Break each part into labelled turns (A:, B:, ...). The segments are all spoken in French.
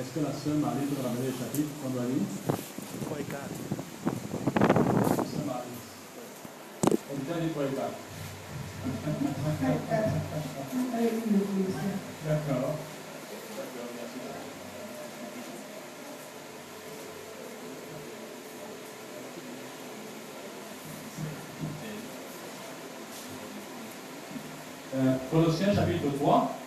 A: Est-ce que la sœur Marie peut ramener le chapitre On doit lire
B: 3 et 4.
A: Sœur Marie. On déjà dit 3 et 4. D'accord. Colossiens chapitre 3.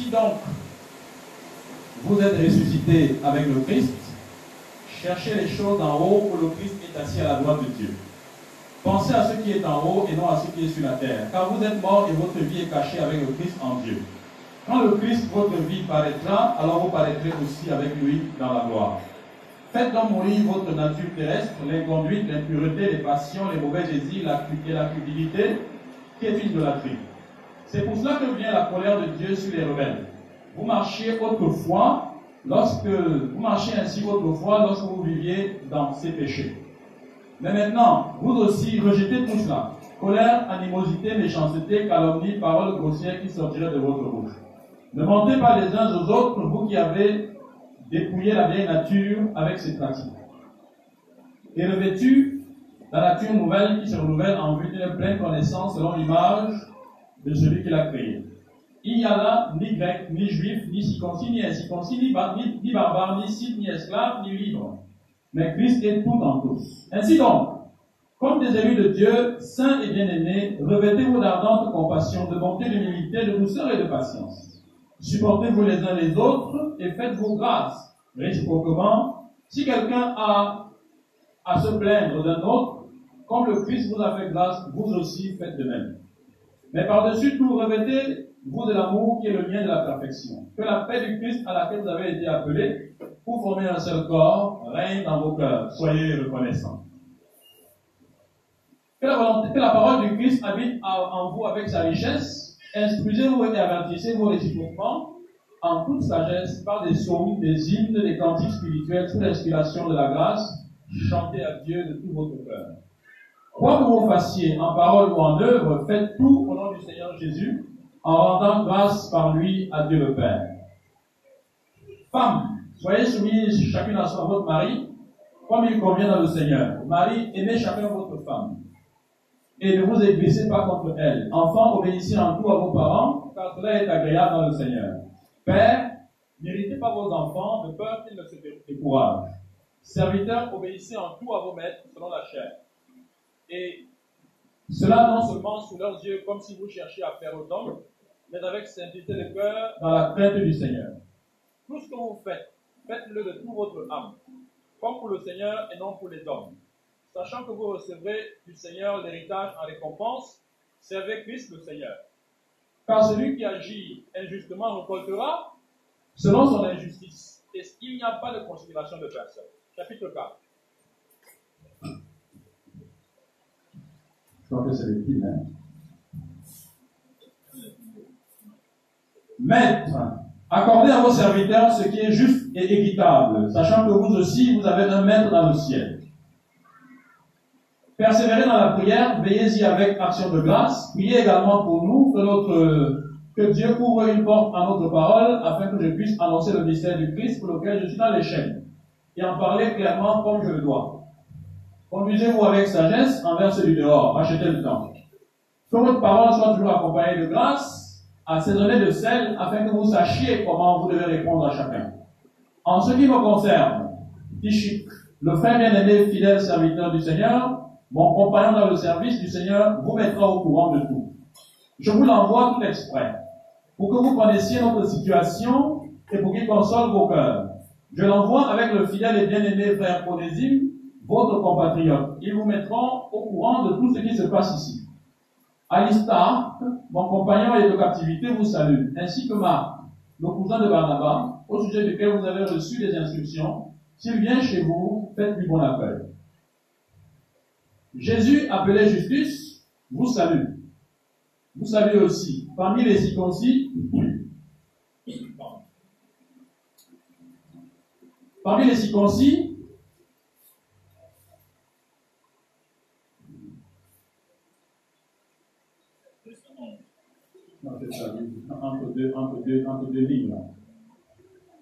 A: Si donc vous êtes ressuscité avec le Christ, cherchez les choses en haut où le Christ est assis à la droite de Dieu. Pensez à ce qui est en haut et non à ce qui est sur la terre, car vous êtes morts et votre vie est cachée avec le Christ en Dieu. Quand le Christ, votre vie, paraîtra, alors vous paraîtrez aussi avec lui dans la gloire. Faites donc mourir votre nature terrestre, l'inconduite, l'impureté, les passions, les mauvais désirs, la, et la cupidité, qui est une idolâtrie. C'est pour cela que vient la colère de Dieu sur les rebelles. Vous marchiez autrefois, lorsque vous marchiez ainsi autrefois lorsque vous viviez dans ces péchés. Mais maintenant, vous aussi, rejetez tout cela. Colère, animosité, méchanceté, calomnie, paroles grossières qui sortiraient de votre bouche. Ne mentez pas les uns aux autres, vous qui avez dépouillé la vieille nature avec ses pratiques. Et revêtu la nature nouvelle qui se renouvelle en vue d'une pleine connaissance selon l'image de celui qui l'a créé. Il n'y a là ni grec, ni juif, ni circoncis, ni incirconcis, ni, ni, ni barbare, ni scythe, ni esclave, ni libre. Mais Christ est tout en tous. Ainsi donc, comme des élus de Dieu, saints et bien-aimés, revêtez-vous d'ardente compassion, de bonté, d'humilité, de douceur et de patience. Supportez-vous les uns les autres et faites-vous grâce réciproquement. Si quelqu'un a à se plaindre d'un autre, comme le Christ vous a fait grâce, vous aussi faites de même. Mais par-dessus tout, revêtez-vous de l'amour qui est le lien de la perfection. Que la paix du Christ à laquelle vous avez été appelés, pour former un seul corps, règne dans vos cœurs. Soyez reconnaissants. Que la, volonté, que la parole du Christ habite en vous avec sa richesse. Instruisez-vous et avertissez-vous réciproquement en toute sagesse par des psaumes, des hymnes, des cantiques spirituels sous l'inspiration de la grâce. Chantez à Dieu de tout votre cœur. Quoi que vous fassiez en parole ou en œuvre, faites tout au nom du Seigneur Jésus, en rendant grâce par lui à Dieu le Père. Femmes, soyez soumises chacune à son votre mari, comme il convient dans le Seigneur. Marie, aimez chacun votre femme. Et ne vous aiguisez pas contre elle. Enfants, obéissez en tout à vos parents, car cela est agréable dans le Seigneur. Père, n'héritez pas vos enfants de peur qu'ils ne se découragent. Serviteurs, obéissez en tout à vos maîtres selon la chair. Et cela non seulement sous leurs yeux, comme si vous cherchiez à faire autant, mais avec simplicité de cœur dans la crainte du Seigneur. Tout ce que vous faites, faites-le de toute votre âme, comme pour le Seigneur et non pour les hommes. Sachant que vous recevrez du Seigneur l'héritage en récompense, servez Christ le Seigneur. Car celui qui agit injustement récoltera selon son injustice. Et il n'y a pas de considération de personne. Chapitre 4. C'est le film, hein. Maître, accordez à vos serviteurs ce qui est juste et équitable, sachant que vous aussi, vous avez un maître dans le ciel. Persévérez dans la prière, veillez-y avec action de grâce, priez également pour nous, que, notre, que Dieu ouvre une porte à notre parole, afin que je puisse annoncer le mystère du Christ pour lequel je suis dans les chaînes, et en parler clairement comme je le dois. Conduisez-vous avec sagesse envers celui dehors, achetez le temps. Que votre parole soit toujours accompagnée de grâce, assaisonnée de sel, afin que vous sachiez comment vous devez répondre à chacun. En ce qui me concerne, Tichik, le frère bien-aimé, fidèle serviteur du Seigneur, mon compagnon dans le service du Seigneur, vous mettra au courant de tout. Je vous l'envoie tout exprès, pour que vous connaissiez notre situation et pour qu'il console vos cœurs. Je l'envoie avec le fidèle et bien-aimé frère Ponésime, votre compatriote. Ils vous mettront au courant de tout ce qui se passe ici. Alistar, mon compagnon et de captivité, vous salue, ainsi que Marc, le cousin de Barnabas, au sujet duquel vous avez reçu des instructions. S'il vient chez vous, faites-lui bon accueil. Jésus, appelé Justus, vous salue. Vous savez aussi, parmi les circoncis, parmi les circoncis,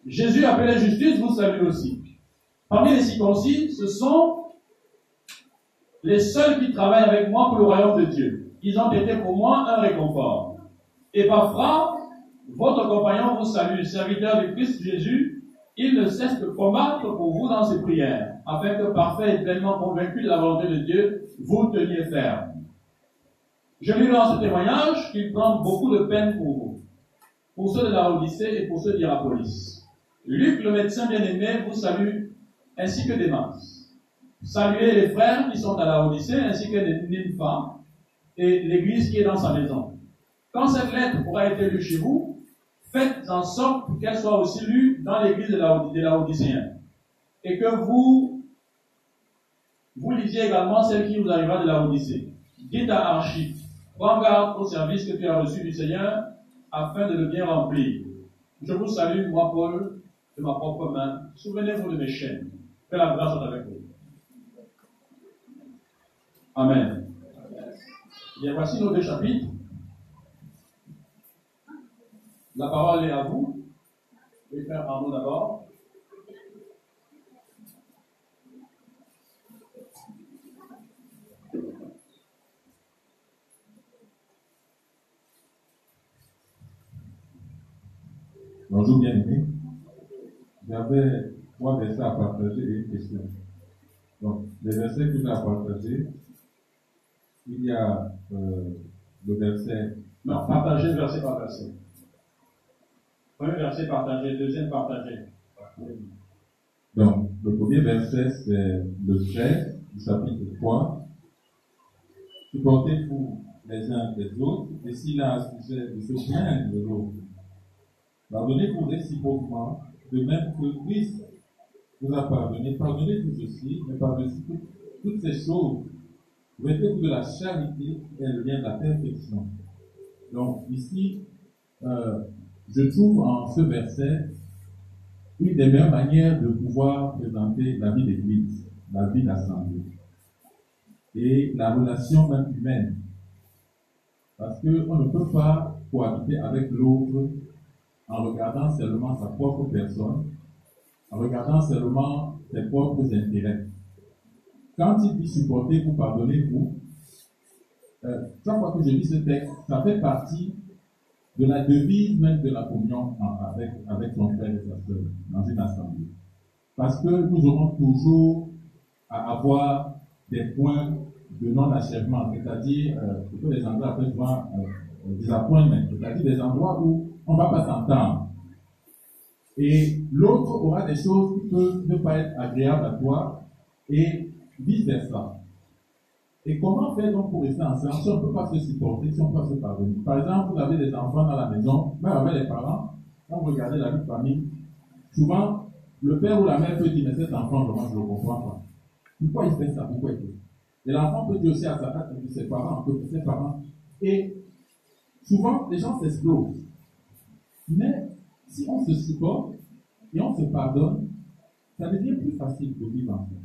A: Jésus appelé justice, vous savez aussi. Parmi les circoncis, ce sont les seuls qui travaillent avec moi pour le royaume de Dieu. Ils ont été pour moi un réconfort. Et parfois, votre compagnon vous salue, serviteur de Christ Jésus, il ne cesse de combattre pour vous dans ses prières, afin que parfait et pleinement convaincu de la volonté de Dieu, vous teniez ferme. Je lui dans ce témoignage qu'il prend beaucoup de peine pour vous, pour ceux de la Odyssée et pour ceux d'Hierapolis. Luc, le médecin bien-aimé, vous salue, ainsi que Démas. Saluez les frères qui sont à la Odyssée, ainsi que les femmes et l'église qui est dans sa maison. Quand cette lettre aura été lue chez vous, faites en sorte qu'elle soit aussi lue dans l'église de la, de Et que vous, vous lisiez également celle qui vous arrivera de la Odyssée. Dites à Archie, prends garde au service que tu as reçu du Seigneur, afin de le bien remplir. Je vous salue, moi Paul, de ma propre main. Souvenez-vous de mes chaînes. Que la grâce soit avec vous. Amen. Bien, voici nos deux chapitres. La parole est à vous. Je vais faire Arnaud d'abord.
B: Bonjour bien-aimés. J'avais trois versets à partager et une question. Donc, les versets que j'ai à partager, il y a euh, le verset.
A: Non, partager verset par verset. Premier verset partagé, deuxième partagé.
B: Donc, le premier verset, c'est le 13 du chapitre 3. Supportez-vous les uns des autres, et s'il a un sujet de se plaindre de l'autre, pardonnez-vous réciproquement, de même que Christ vous a pardonné. Pardonnez-vous aussi, mais pardonnez vous toutes ces choses. Mettez-vous de la charité et le lien de la perfection. Donc, ici, euh, je trouve en ce verset une des meilleures manières de pouvoir présenter la vie d'Église, la vie d'assemblée et la relation même humaine. Parce qu'on ne peut pas cohabiter avec l'autre en regardant seulement sa propre personne, en regardant seulement ses propres intérêts. Quand il dit supporter vous, pardonnez-vous, euh, chaque fois que je lis ce texte, ça fait partie de la devise même de la communion avec, avec son frère et sa soeur dans une assemblée. Parce que nous aurons toujours à avoir des points de non-achèvement, c'est-à-dire, euh, les Anglais souvent euh, disappointment, c'est-à-dire des endroits où on ne va pas s'entendre. Et l'autre aura des choses qui peuvent ne pas être agréables à toi et vice-versa. Et comment faire donc pour rester ensemble si on ne peut pas se supporter, si on ne peut pas se pardonner Par exemple, vous avez des enfants dans la maison, même avec les parents, quand vous regardez la vie de famille, souvent, le père ou la mère peut dire, mais cet enfant, vraiment, je ne le comprends pas. Pourquoi il fait ça? Pourquoi Et l'enfant peut dire aussi à sa tête, ses parents, que ses parents. Et souvent, les gens s'explosent. Mais si on se supporte et on se pardonne, ça devient plus facile de vivre ensemble.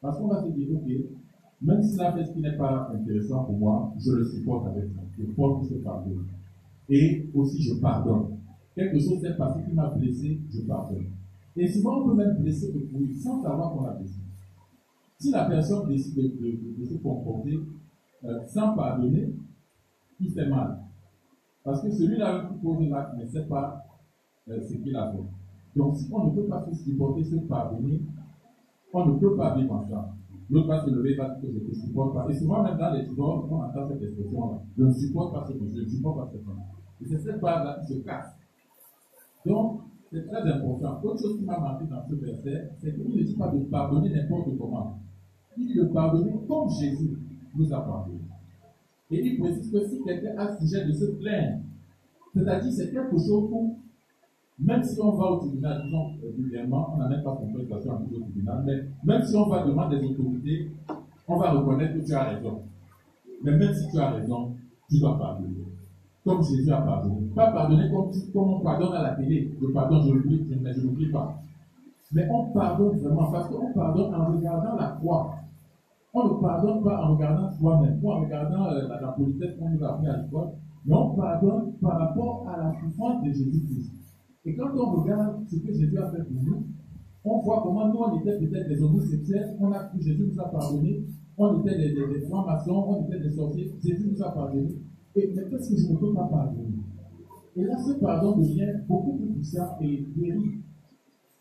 B: Parce qu'on va se dire, ok, même si la fait ce qui n'est pas intéressant pour moi, je le supporte avec ça. Je porte ce pardon. Et aussi, je pardonne. Quelque chose s'est passé qui m'a blessé, je pardonne. Et souvent, on peut même blesser le sans savoir qu'on a blessé. Si la personne décide de, se comporter euh, sans pardonner, il fait mal. Parce que celui-là qui pose l'acte ne sait pas euh, ce qu'il a fait. Donc, si on ne peut pas se supporter, se pardonner, on ne peut pas vivre ensemble. L'autre va se lever, va dire que je ne te supporte pas. Et souvent, même dans les divorces, on entend cette expression-là. Je ne supporte pas ce que je ne supporte pas cette femme. Et c'est cette base-là qui se casse. Donc, c'est très important. Autre chose qui m'a marqué dans ce verset, c'est qu'il ne dit pas de pardonner n'importe comment. Il dit de pardonner comme Jésus nous a pardonné. Et il précise que si quelqu'un a sujet de se plaindre, c'est-à-dire c'est quelque chose où, même si on va au tribunal, disons régulièrement, on n'a même pas compensation à au tribunal, mais même si on va demander des autorités, on va reconnaître que tu as raison. Mais même si tu as raison, tu dois pardonner. Comme Jésus a pardonné. Pas pardonner comme, on pardonne à la télé. Je pardonne, je l'oublie, mais je l'oublie pas. Mais on pardonne vraiment parce qu'on pardonne en regardant la croix. On ne pardonne pas en regardant soi-même, ou en regardant euh, la, politesse qu'on nous a appris à l'école, Mais on pardonne par rapport à la souffrance de Jésus-Christ. Et quand on regarde ce que Jésus a fait pour nous, on voit comment nous, on était peut-être des homosexuels, on a, Jésus nous a pardonné, on était des, des, des francs-maçons, on était des sorciers, Jésus nous a pardonné. Et, mais qu'est-ce que je ne peux pas pardonner? Et là, ce pardon devient beaucoup plus puissant et guéri.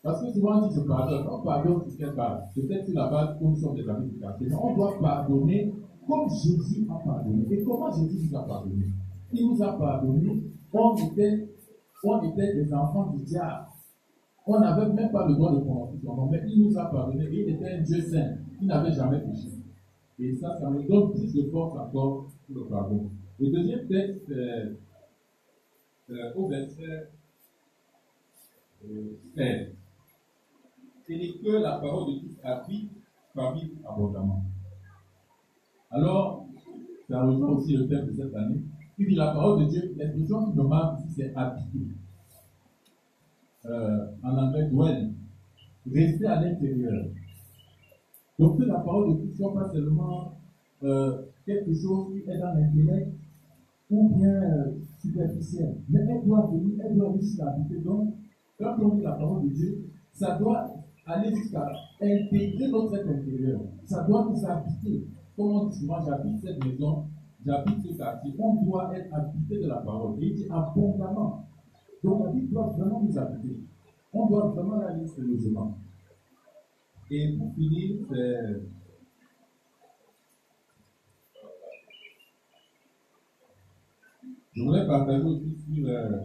B: Parce que souvent, on dit je pardonne. On pardonne sur quelle base Peut-être sur la base comme nous sommes des. Mais on doit pardonner comme Jésus a pardonné. Et comment Jésus nous a pardonné? Il nous a pardonné. On était, on était des enfants du diable. On n'avait même pas le droit de prononcer son nom, mais il nous a pardonné. Il était un Dieu saint. Il n'avait jamais péché. Et ça, ça me donne plus de force encore pour le pardon. Le deuxième texte, euh, euh, au verset euh, 16 et que la parole de Christ habite parmi abondamment. Alors, ça rejoint aussi le thème de cette année. Il dit la parole de Dieu, l'expression qui me marque c'est habiter. Euh, en anglais, dwell. Rester à l'intérieur. Donc que la parole de Christ soit pas seulement euh, quelque chose qui est dans l'intellect ou bien euh, superficiel, mais elle doit venir, elle doit aussi habiter. Donc, quand on lit la parole de Dieu, ça doit aller jusqu'à intégrer notre être intérieur. Ça doit nous habiter. Comme on dit j'habite cette maison, j'habite ce quartier. On doit être habité de la parole. Et il dit abondamment. Donc la vie doit vraiment nous habiter. On doit vraiment aller sur le logement. Et pour finir, c'est. Je voulais partager aussi sur euh,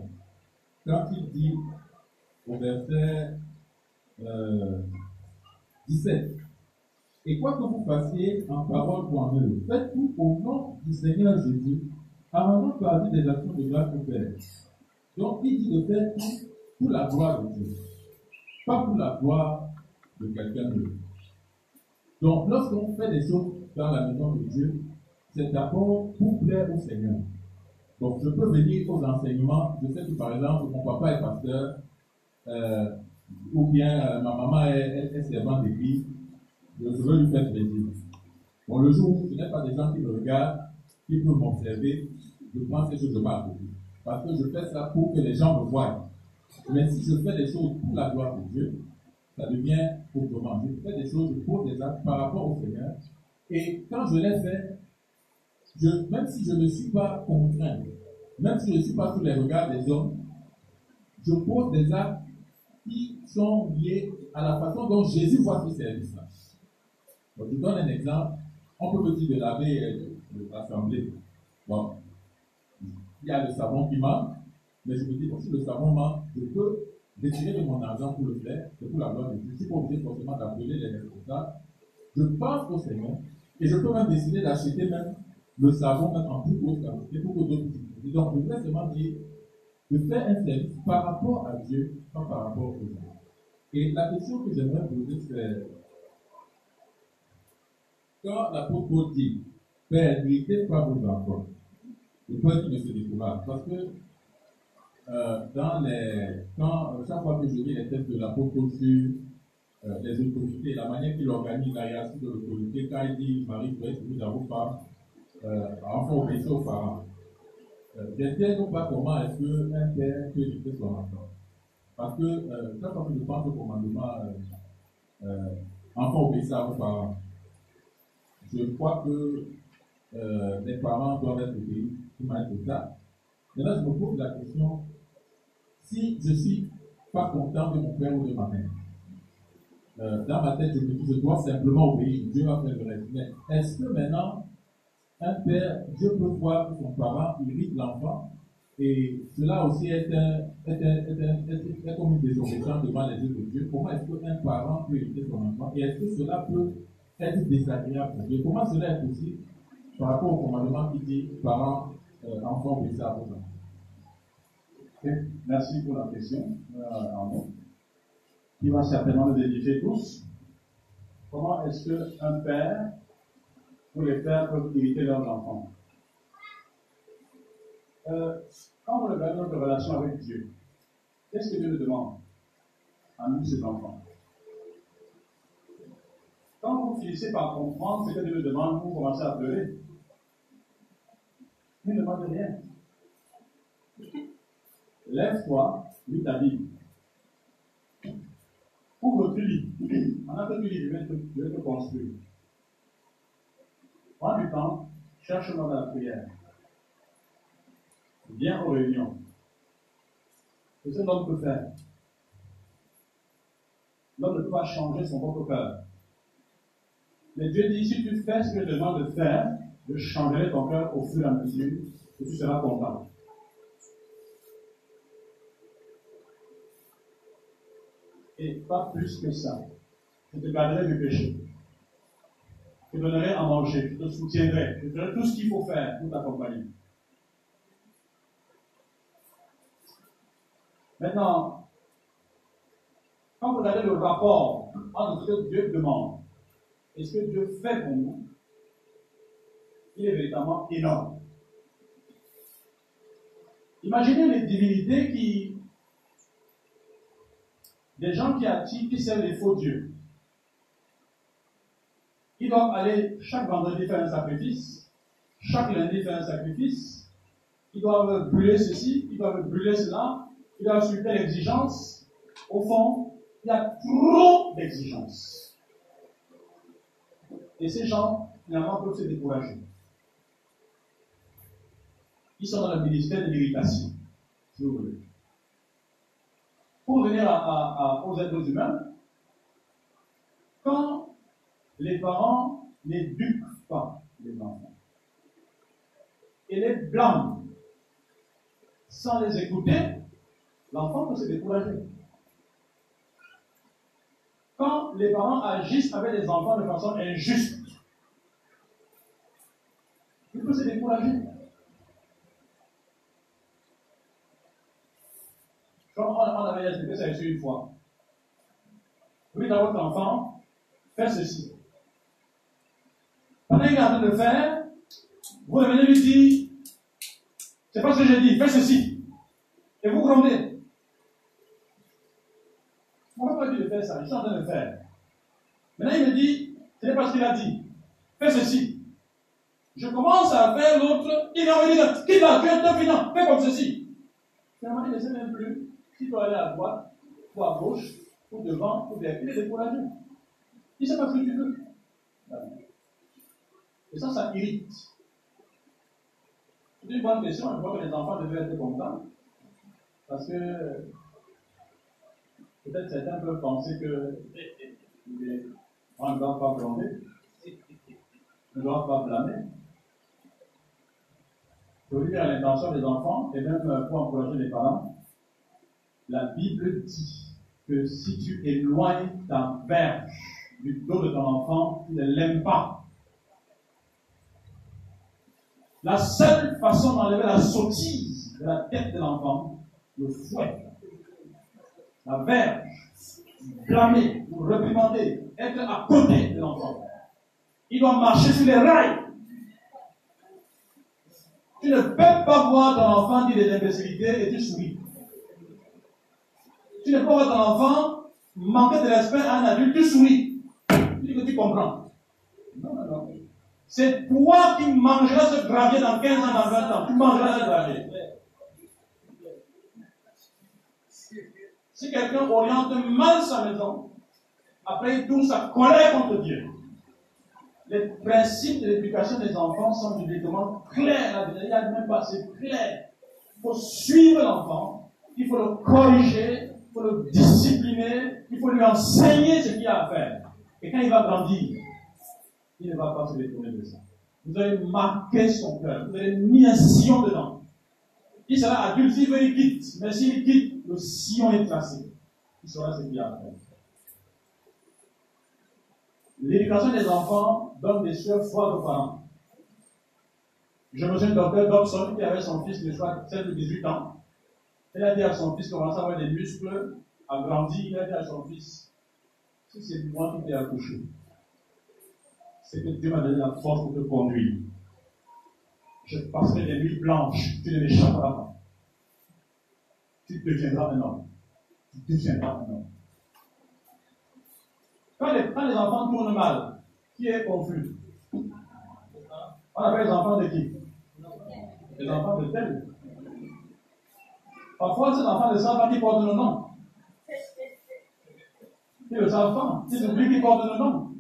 B: quand il dit au verset 17. Euh, Et quoi que vous fassiez en parole ou en œuvre, faites tout au nom du Seigneur Jésus, en rendant parmi des actions de grâce au Père. Donc, il dit de faire tout pour la gloire de Dieu, pas pour la gloire de quelqu'un d'autre. Donc, lorsqu'on fait des choses dans la maison de Dieu, c'est d'abord pour plaire au Seigneur. Donc, je peux venir aux enseignements. Je sais que, par exemple, mon papa est pasteur. Euh, ou bien euh, ma maman est, est, servante d'église, je veux lui faire plaisir. Bon, le jour où ce n'est pas des gens qui me regardent, qui peuvent m'observer, je prends ces choses de ma. Parce que je fais ça pour que les gens me voient. Mais si je fais des choses pour la gloire de Dieu, ça devient autrement. Je fais des choses pour des actes par rapport au Seigneur. Et quand je les fais, je, même si je ne suis pas contraint, même si je ne suis pas sous les regards des hommes, je pose des actes qui sont liés à la façon dont Jésus voit ce service-là. je donne un exemple. On peut me dire de laver euh, l'assemblée. Bon, il y a le savon qui manque, mais je me dis, si le savon manque, je peux retirer de mon argent pour le faire, pour la de. Je ne suis pas obligé forcément d'appeler les responsables. Je pense au Seigneur et je peux même décider d'acheter même le savon même en plus grosse quantité pour que d'autres puissent. Donc, je voudrais seulement dire de faire un service par rapport à Dieu, pas par rapport aux gens. Et la question que j'aimerais poser, c'est quand l'apôtre Paul dit Père, n'irritez pas vos enfants, il faut qu'il ne se décourage. Parce que euh, dans les, quand, chaque fois que je lis les textes de l'apôtre Paul sur euh, les autorités, la manière qu'il organise la hiérarchie de l'autorité, quand il dit Marie, vous vous avons pas, euh, enfant obéissez aux parents. Euh, ou pas comment est-ce qu'un père peut éduquer son enfant. Parce que euh, que je pense au commandement euh, euh, enfant obéissez à vos parents, je crois que euh, les parents doivent être obéis de manière totale. Maintenant, je me pose la question si je ne suis pas content de mon père ou de ma mère, euh, dans ma tête, je me dis, je dois simplement obéir, Dieu va faire le reste. Mais est-ce que maintenant, un père, Dieu peut voir son parent irrite l'enfant, et cela aussi est, un, est, un, est, un, est, comme une désobéissance devant les yeux de Dieu. Comment est-ce qu'un parent peut irriter son enfant Et est-ce que cela peut être désagréable pour Dieu? Comment cela est possible par rapport au commandement qui dit parents, euh, enfants, obéissez à vos enfants
A: Merci pour la question, euh, qui va certainement nous édifier tous? Comment est-ce qu'un père pour les pères peuvent éviter leurs enfants. Quand vous regardez notre relation avec Dieu, qu'est-ce que Dieu nous demande à nous, ses enfants Quand vous finissez par comprendre ce que Dieu nous demande, vous commencez à pleurer. Il ne demande rien. Lève-toi, lis ta Bible. Ouvre tu lis. Tu lis, je vais te, je vais te construire. Prends du temps, cherche-moi dans la prière. Viens aux réunions. C'est ce que l'homme peut faire? L'homme ne peut pas changer son propre cœur. Mais Dieu dit, si tu fais ce que je te demande de faire, je changerai ton cœur au fur et à mesure et tu seras content. Et pas plus que ça. Je te garderai du péché. Je donnerai à manger, je te soutiendrai, je ferai tout ce qu'il faut faire pour t'accompagner. Maintenant, quand vous regardez le rapport entre ce que Dieu demande et ce que Dieu fait pour nous, il est véritablement énorme. Imaginez les divinités qui. des gens qui attirent, qui servent les faux dieux. Ils doivent aller chaque vendredi faire un sacrifice, chaque lundi faire un sacrifice, ils doivent brûler ceci, ils doivent brûler cela, ils doivent suivre telle exigence. Au fond, il y a trop d'exigences. Et ces gens, finalement, peuvent se décourager. Ils sont dans le ministère de l'irritation, si vous voulez. Pour venir aux êtres humains, quand les parents n'éduquent pas les enfants et les blâment sans les écouter, l'enfant peut se décourager. Quand les parents agissent avec les enfants de façon injuste, il peut se décourager. Comme on, avait expliqué ça ici une fois. Dites à votre enfant, fais ceci. Pendant qu'il est en train de faire, vous venez lui dire, c'est pas ce que j'ai dit, fais ceci. Et vous grondez. Pourquoi pas dit de faire ça Je suis en train de faire. Maintenant, il me dit, ce n'est pas ce qu'il a dit. Fais ceci. Je commence à faire l'autre, il va me dire, quitte la queue, fais comme ceci. Finalement, il ne sait même plus s'il doit aller à droite, ou à gauche, ou devant, ou derrière. Il est découragé. Il ne sait pas ce que tu veux. Et ça, ça irrite. C'est une bonne question. Je crois que les enfants devaient être contents. Parce que peut-être certains peuvent penser que les ne doivent pas blâmer, ne doivent pas blâmer. Veux dire l'intention des enfants, et même pour encourager les parents, la Bible dit que si tu éloignes ta verge du dos de ton enfant, tu ne l'aimes pas. La seule façon d'enlever la sottise de la tête de l'enfant, le fouet, la verge, blâmer, ou réprimander, être à côté de l'enfant. Il doit marcher sur les rails. Tu ne peux pas voir ton enfant dire des imbécilités et tu souris. Tu ne peux pas voir ton enfant manquer de respect à un adulte, tu souris. Tu dis que tu comprends. Non, non. C'est toi qui mangeras ce gravier dans 15 ans, dans 20 ans. Tu mangeras ce gravier. Si quelqu'un oriente mal sa maison, après il tourne sa colère contre Dieu. Les principes de l'éducation des enfants sont directement clairs. Il n'y a même pas, c'est clair. Il faut suivre l'enfant, il faut le corriger, il faut le discipliner, il faut lui enseigner ce qu'il a à faire. Et quand il va grandir, il ne va pas se détourner de ça. Vous allez marquer son cœur, vous allez mis un sillon dedans. Il sera adulte, s'il veut, il quitte. Mais s'il quitte, le sillon est tracé. Il saura ce qu'il a à. L'éducation des enfants donne des soeurs froides aux parents. Je me souviens docteur Dobson qui avait son fils, crois, 7 ou 18 ans. Il a dit à son fils, commence à avoir des muscles, a grandi, il a dit à son fils, si c'est moi qui t'ai accouché, c'est que Dieu m'a donné la force pour te conduire. Je passerai des nuits blanches, tu ne m'échapperas pas. Tu deviendras un homme. Tu deviendras un homme. Quand les, les enfants tournent mal, qui est confus? On appelle les enfants de qui? Les enfants de tel. Parfois, ces enfants ne savent pas qui porte le nom. Ne savent pas. Ils oublient qui porte le nom.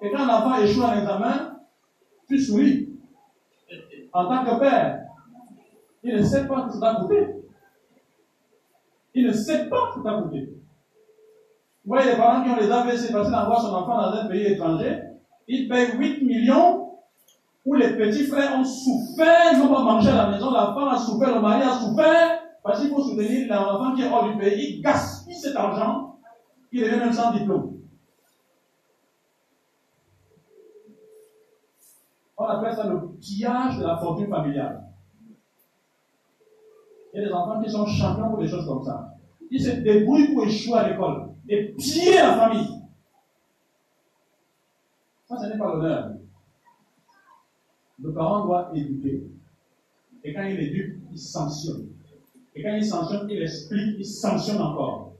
A: Et quand l'enfant échoue à l'examen, tu souris. En tant que père, il ne sait pas que ça t'a coûté. Il ne sait pas que ça t'a coûté. Vous voyez les parents qui ont les AVC parce d'envoyer son enfant dans un pays étranger, ils payent 8 millions où les petits frères ont souffert, ils n'ont pas mangé à la maison, la femme a souffert, le mari a souffert, parce qu'il faut soutenir l'enfant qui est hors du pays, il gaspille cet argent, il devient même sans diplôme. On appelle ça le pillage de la fortune familiale. Il y a des enfants qui sont champions pour des choses comme ça. Ils se débrouillent pour échouer à l'école et piller la famille. Ça, ce n'est pas l'honneur. Le parent doit éduquer. Et quand il éduque, il sanctionne. Et quand il sanctionne, il explique, il sanctionne encore.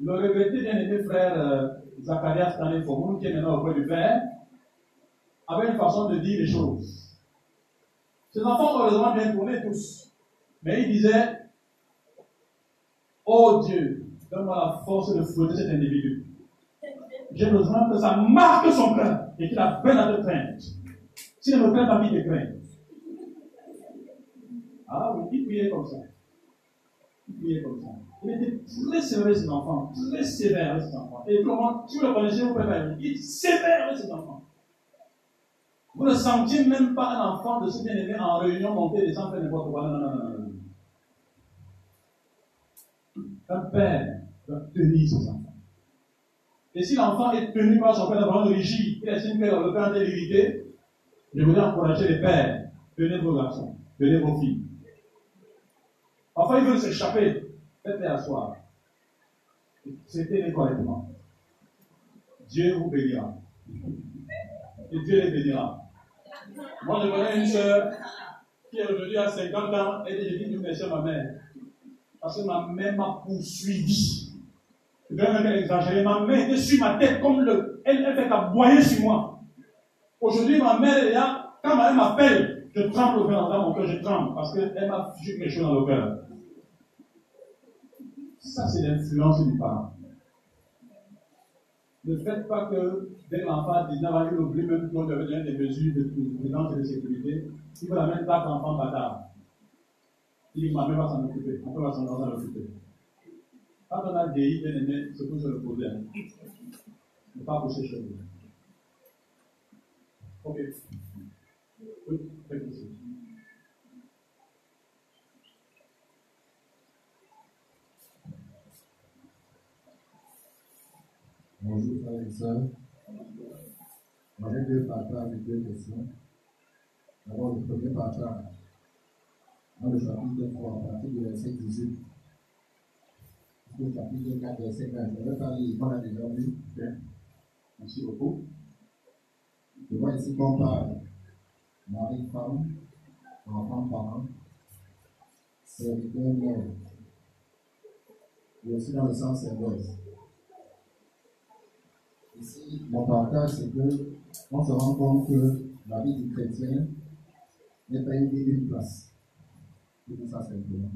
A: Le regretté bien-aimé frère euh, Zacharias Stanley qui est maintenant auprès du Père, avait une façon de dire les choses. Ses enfants ont heureusement bien tourné tous. Mais il disait, Oh Dieu, donne-moi la force de fouetter cet individu. J'ai besoin que ça marque son cœur et qu'il apprenne à te craindre. S'il ne me craint pas, il te craint. Ah oui, il priait comme ça. Il priait comme ça. Il était très sévère avec ses enfants, très sévère avec ses enfants. Et comment, si le connaissez, vous pouvez pas Il est sévère avec ses enfants. Vous ne sentiez même pas un enfant de ce bien-aimé en réunion monter des enfants n'importe quoi. Non, non, non, non. Un père doit tenir ses enfants. Et si l'enfant est tenu par son père d'abord rigide, il estime que le père est l'irrité, je voudrais encourager les pères, tenez vos garçons, tenez vos filles. Parfois, ils veulent s'échapper, faites-les asseoir. C'était correctement. Dieu vous bénira. Et Dieu les bénira. Moi, je connais une soeur qui est aujourd'hui à 50 ans et dit, je merci à ma mère. Parce que ma mère m'a poursuivi. Je vais exagérer. Ma mère était sur ma tête comme le. Elle, elle fait aboyer sur moi. Aujourd'hui, ma mère est là. Quand elle m'appelle, je tremble au cœur mon cœur, je tremble parce qu'elle m'a fichu quelque chose dans le cœur. Ça, c'est l'influence du parent. Ne faites pas que dès l'enfant a 19 ans, il oublie même qu'on devait donner des mesures de prudence et de sécurité. Il va mettre là l'enfant bâtard. Il dit, ma mère va s'en occuper, ma mère va s'en occuper. Quand on a DI, bien aimé, c'est tout le problème. Ne pas pousser chez vous. Ok. Oui, très bien.
C: Bonjour frères et sœurs. J'aurais deux partages et deux questions. D'abord, le premier partage dans le chapitre 3, à partir du verset 18. Le chapitre 4, verset 20. Je vais pas lire, on a déjà lu. Merci beaucoup. Je vois ici qu'on parle mari-femme, enfant-parent, serviteur-mère. Et aussi dans le sens inverse. Mon partage, c'est que on se rend compte que la vie du chrétien n'est pas une, une place. Tout ça simplement.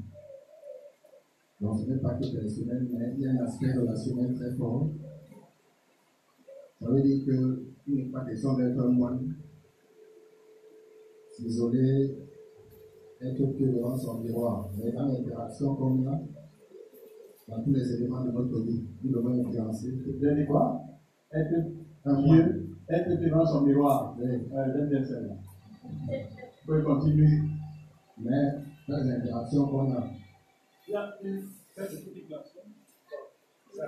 C: Donc ce n'est pas que personnel, mais il y a un aspect relationnel très fort. Ça veut dire qu'il n'est pas question d'être un moine, s'isoler, être que devant son miroir. Mais dans l'interaction qu'on a, dans tous les éléments de notre vie, nous devons influencer.
A: Vous avez quoi? Être un Dieu, être devant son miroir.
C: Oui.
A: J'aime bien celle-là. Vous pouvez continuer.
C: Mais dans les interactions qu'on a,
A: Il y a une place. Ah,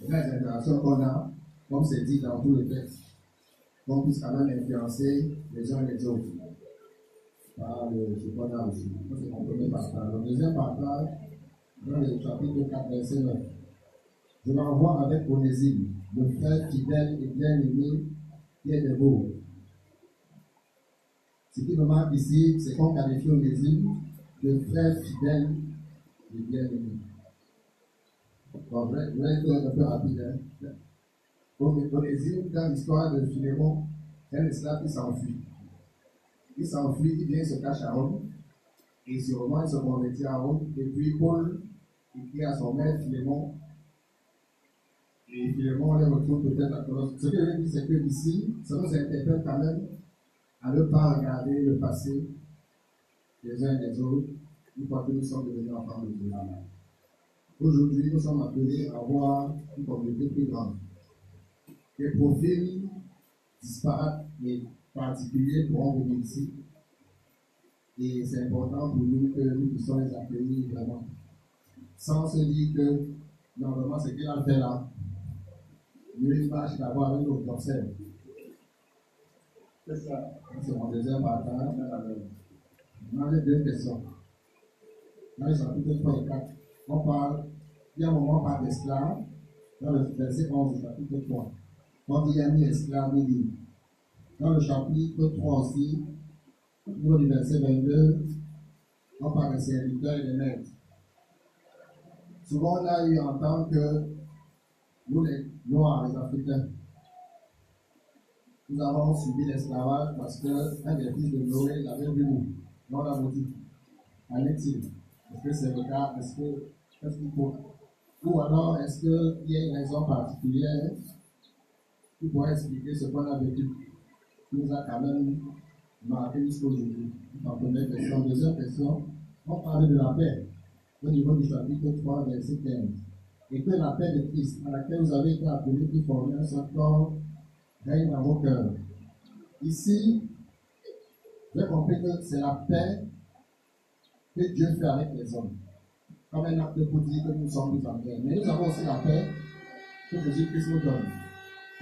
C: dans les interactions qu'on a, comme c'est dit dans tous les textes, qu'on puisse quand même influencer les uns les autres. Par le, ce qu'on a c'est mon premier partage. Le deuxième partage, dans le chapitre 4, verset 9. Je m'envoie avec Onésime, le frère fidèle et bien-aimé qui est de vous. Ce qui me marque ici, c'est qu'on qualifie Onésime de frère fidèle et bien-aimé. Bon, je vais, être un peu rapide. Hein. Donc, Onésime, dans l'histoire de Philémon, c'est un esclave qui s'enfuit. il s'enfuit, il vient se cache à Rome. Et sûrement, il se convertit à Rome. Et puis Paul écrit à son maître Philémon. Et Philémon les retrouve peut-être à Colosse. Ce que je veux dire, c'est que ici, ça nous interpelle quand même à ne pas regarder le passé les uns et les autres, une fois que nous sommes devenus enfants de Dieu. Aujourd'hui, nous sommes appelés à avoir une communauté plus grande. Des profils disparates et particuliers pourront venir ici. Et c'est important pour nous que nous puissions les accueillir vraiment. Sans se dire que, normalement, ce qu'il a fait là, il marche d'avoir un autre observe. C'est ça. C'est mon deuxième partage. Maintenant, j'ai deux questions. Dans le chapitre 3 et 4, on parle, il y a un moment par d'esclaves, dans le verset 11 du chapitre 3. On dit il y a ni esclave ni libre. Dans le chapitre 3 aussi, au niveau du verset 22, on parle des serviteurs et des maîtres. Souvent, on a eu à entendre que nous, les Noirs, les Africains, nous avons subi l'esclavage parce qu'un des fils de Noé l'avait vu nous. Non, la maudit. En est-il? Est-ce que c'est le cas? Est-ce que, qu'est-ce qu'il faut Ou alors, est-ce qu'il y a une raison particulière qui pourrait expliquer ce qu'on a vécu? Qui nous a quand même marqué jusqu'aujourd'hui? En première question. Deuxième question, on parle de la paix au niveau du chapitre 3, verset 15. Et que la paix de Christ, à laquelle vous avez été appelés, qui former un seul corps, règne dans vos cœurs. Ici, j'ai compris que c'est la paix que Dieu fait avec les hommes. Comme un acte pour dire que nous sommes en paix. Mais nous avons aussi la paix que Jésus-Christ nous donne.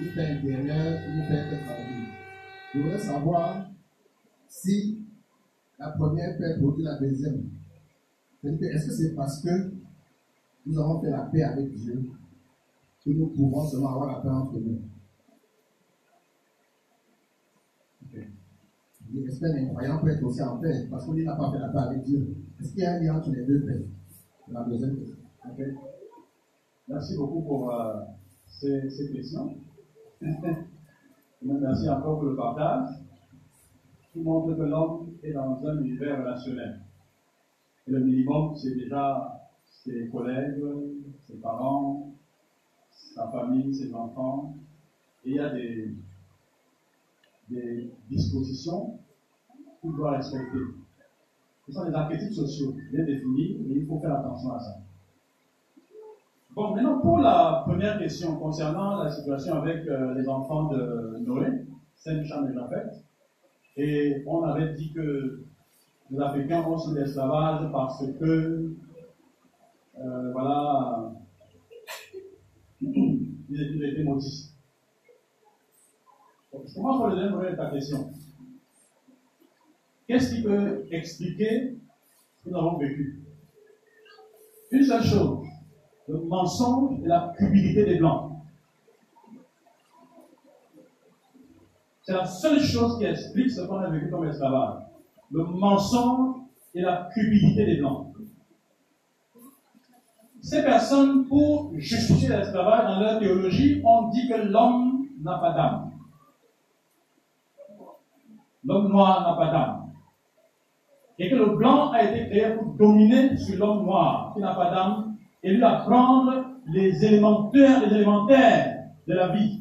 C: Une paix intérieure, une paix extraordinaire. Je voudrais savoir si la première paix produit la deuxième. Est-ce que c'est parce que nous avons fait la paix avec Dieu que nous pouvons seulement avoir la paix entre nous J'espère que les croyants peuvent être aussi en paix? Parce qu'on n'a pas fait la paix avec Dieu. Est-ce qu'il y a un lien entre les deux paix? La deuxième question.
A: Merci beaucoup pour euh, ces, ces, questions. Merci encore pour le partage qui montre que l'homme est dans un univers relationnel. Et le minimum, c'est déjà ses collègues, ses parents, sa famille, ses enfants. Et il y a des, des dispositions qu'il doit respecter. Ce sont des archétypes sociaux bien définis et il faut faire attention à ça. Bon, maintenant pour la première question concernant la situation avec euh, les enfants de Noé, Saint Cham et Japhet, et on avait dit que les Africains ont sous l'esclavage parce que, euh, voilà, ils étaient maudits. Je commence par le deuxième ta question. Qu'est-ce qui peut expliquer ce que nous avons vécu? Une seule chose, le mensonge et la cupidité des Blancs. C'est la seule chose qui explique ce qu'on a vécu comme esclavage. Le mensonge et la cupidité des Blancs. Ces personnes, pour justifier l'esclavage dans leur théologie, ont dit que l'homme n'a pas d'âme. L'homme noir n'a pas d'âme. Et que le blanc a été créé pour dominer sur l'homme noir, qui n'a pas d'âme, et lui apprendre les élémentaires, les élémentaires de la vie.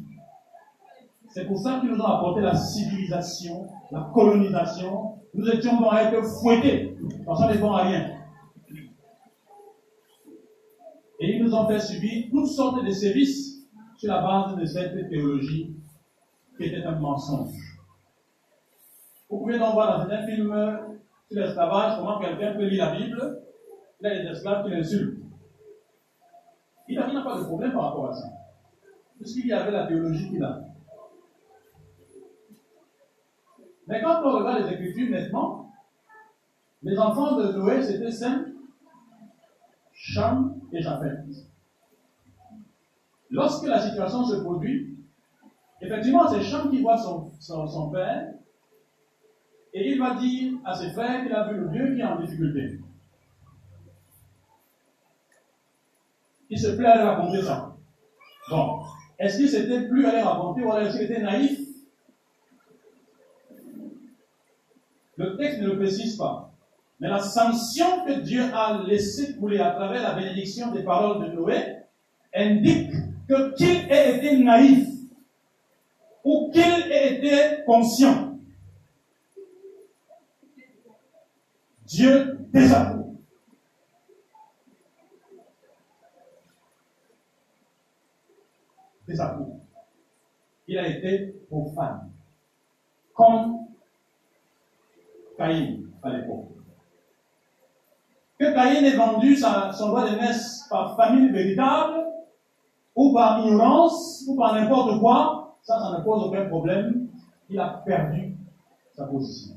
A: C'est pour ça qu'ils nous ont apporté la civilisation, la colonisation. Nous étions à être fouettés, parce qu'on n'est bon à rien. Et ils nous ont fait subir toutes sortes de services sur la base de cette théologie qui était un mensonge. Vous pouvez donc voir dans un film sur l'esclavage comment quelqu'un peut lire la Bible, il a des esclaves qui l'insultent. Il n'a pas de problème par rapport à ça. Puisqu'il y avait la théologie qu'il a. Mais quand on regarde les Écritures nettement, les enfants de Noé, c'était Sem, Cham et Japhet. Lorsque la situation se produit, effectivement, c'est Cham qui voit son, son père et il va dire à ses frères qu'il a vu le Dieu qui est en difficulté. Il se plaît à leur raconter ça. Bon, est-ce qu'il s'était plus à les raconter ou est-ce qu'il était naïf? Le texte ne le précise pas. Mais la sanction que Dieu a laissée couler à travers la bénédiction des paroles de Noé indique que qu'il ait été naïf ou qu'il ait été conscient, Dieu désapprouve. Désapprouve. Il a été profane. Comme Caïn à l'époque. Que Caïn ait vendu son droit de naissance par famille véritable, ou par ignorance, ou par n'importe quoi, ça, ça ne pose aucun problème. Il a perdu sa position.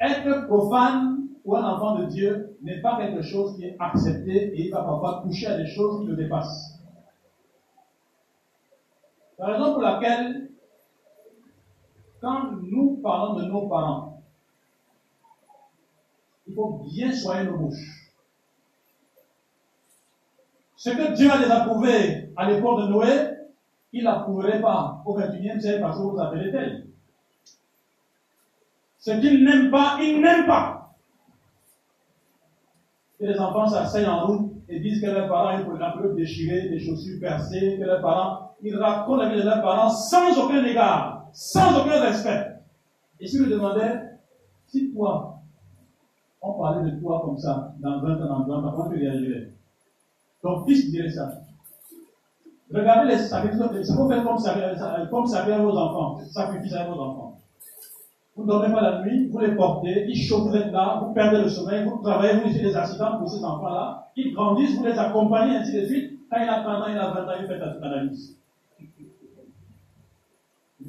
A: Être profane ou un enfant de Dieu n'est pas quelque chose qui est accepté et il va parfois toucher à des choses qui le dépassent. La raison pour laquelle quand nous parlons de nos parents, il faut bien soigner nos bouches. Ce que Dieu a désapprouvé à l'époque de Noé, il n'approuverait pas au 21e siècle parce que vous appelez tel. Ce qu'il n'aime pas, il n'aime pas. Que les enfants s'asseyent en route et disent que leurs parents ils peuvent déchirer, des chaussures percées, que leurs parents, ils racontent la vie de leurs parents sans aucun égard sans aucun respect. Et si je demandais, si toi, on parlait de toi comme ça, dans 20 ans, dans 20 ans, comment tu réagirais Ton fils dirait ça. Regardez les sacrifices, c'est pour faire comme ça, comme ça à vos enfants, sacrifice à vos enfants. Vous ne dormez pas la nuit, vous les portez, ils êtes là, vous perdez le sommeil, vous travaillez, vous laissez des accidents pour ces enfants-là, ils grandissent, vous les accompagnez, ainsi de suite. Quand il a 30 ans, il a 20 ans, il fait toute analyse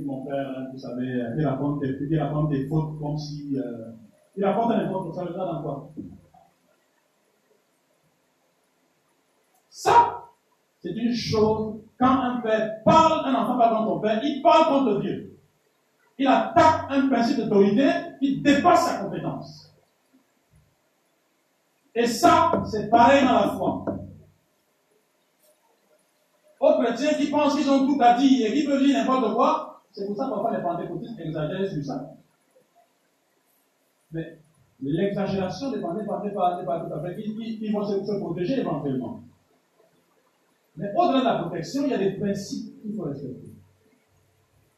A: mon père, vous savez, il raconte, des, il raconte des fautes comme si. Euh, il raconte n'importe quoi, ça veut dans quoi Ça, c'est une chose, quand un père parle, un enfant parle contre son père, il parle contre Dieu. Il attaque un principe d'autorité qui dépasse sa compétence. Et ça, c'est pareil dans la foi. Aux chrétiens qui pensent qu'ils ont tout à dire et qui peuvent dire n'importe quoi, c'est pour ça que parfois les pentecôtistes exagèrent sur ça. Mais l'exagération n'est pas, tout à fait. Ils, vont se, protéger éventuellement. Mais au-delà de la protection, il y a des principes qu'il faut respecter.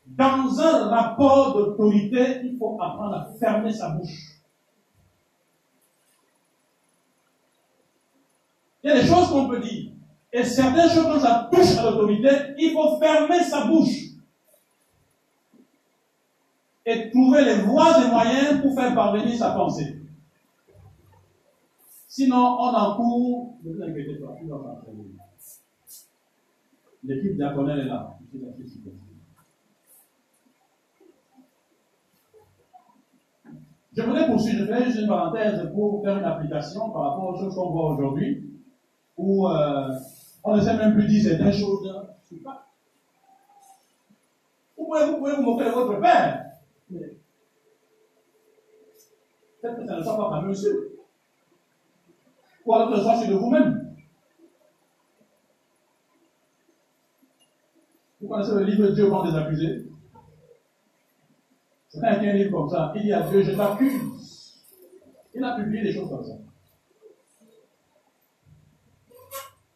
A: Dans un rapport d'autorité, il faut apprendre à fermer sa bouche. Il y a des choses qu'on peut dire. Et certaines choses, quand ça touche à l'autorité, il faut fermer sa bouche et trouver les voies et moyens pour faire parvenir sa pensée. Sinon, on encourt, ne vous inquiétez pas, L'équipe diaconale est là. Je voudrais poursuivre, je fais juste une parenthèse pour faire une application par rapport aux choses qu'on voit aujourd'hui, où euh, on ne sait même plus dire certaines choses. Vous pouvez, vous pouvez vous moquer de votre père, Peut-être que ça ne soit pas par monsieur. Ou alors que soit sur de vous-même. Vous connaissez le livre Dieu vend des accusés? C'est un livre comme ça. Il dit à Dieu, je t'accuse. Il a publié des choses comme ça.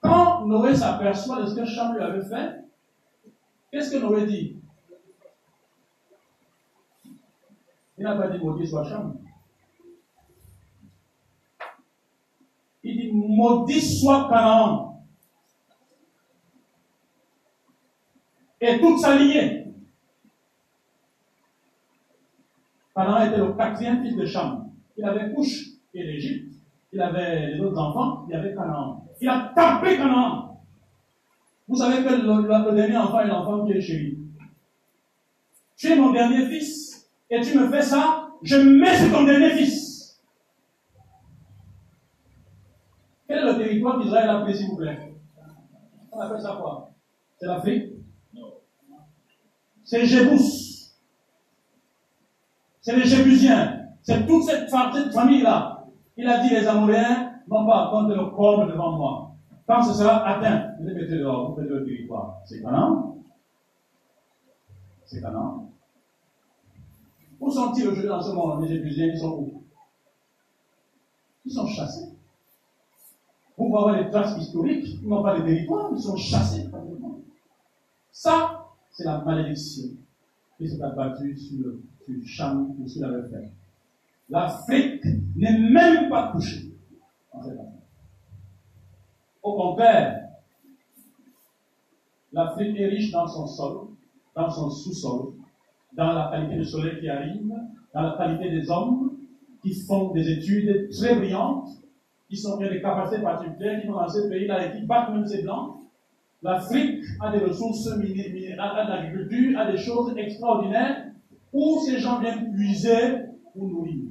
A: Quand Noé s'aperçoit de ce que Cham lui avait fait, qu'est-ce que Noé dit? Il n'a pas dit maudit soit Cham. Il dit maudit soit Canaan. Et toute sa lignée. Canaan était le quatrième fils de Cham. Il avait Couche et l'Égypte. Il avait les autres enfants. Il avait Canaan. Il a tapé Canaan. Vous savez que le, dernier enfant est l'enfant qui est chez lui. Tu es mon dernier fils et tu me fais ça, je mets sur ton dernier fils. Quel est le qu'Israël a s'il vous plaît On appelle ça quoi? C'est l'Afrique? C'est Jébus. C'est les Jébusiens. C'est toute cette, famille-là. Il a dit les Amoréens n'ont pas compter le corps devant moi. Quand ce sera atteint, vous les mettez dehors, vous faites le territoire. C'est Canaan C'est Canaan Où sont-ils aujourd'hui dans ce monde, les Épuisiens Ils sont où? Ils sont chassés. Pouvez avoir des traces historiques, ils n'ont pas de territoire, ils sont chassés Ça, c'est la malédiction. Qui s'est abattue sur le, sur ou sur la refaite. L'Afrique n'est même pas touchée Au contraire, l'Afrique est riche dans son sol, dans son sous-sol, dans la qualité du soleil qui arrive, dans la qualité des hommes qui font des études très brillantes, qui sont des capacités particulières, qui vont dans ce pays-là et qui battent même ces blancs. L'Afrique a des ressources minérales, a de l'agriculture, a des choses extraordinaires où ces gens viennent puiser pour nourrir.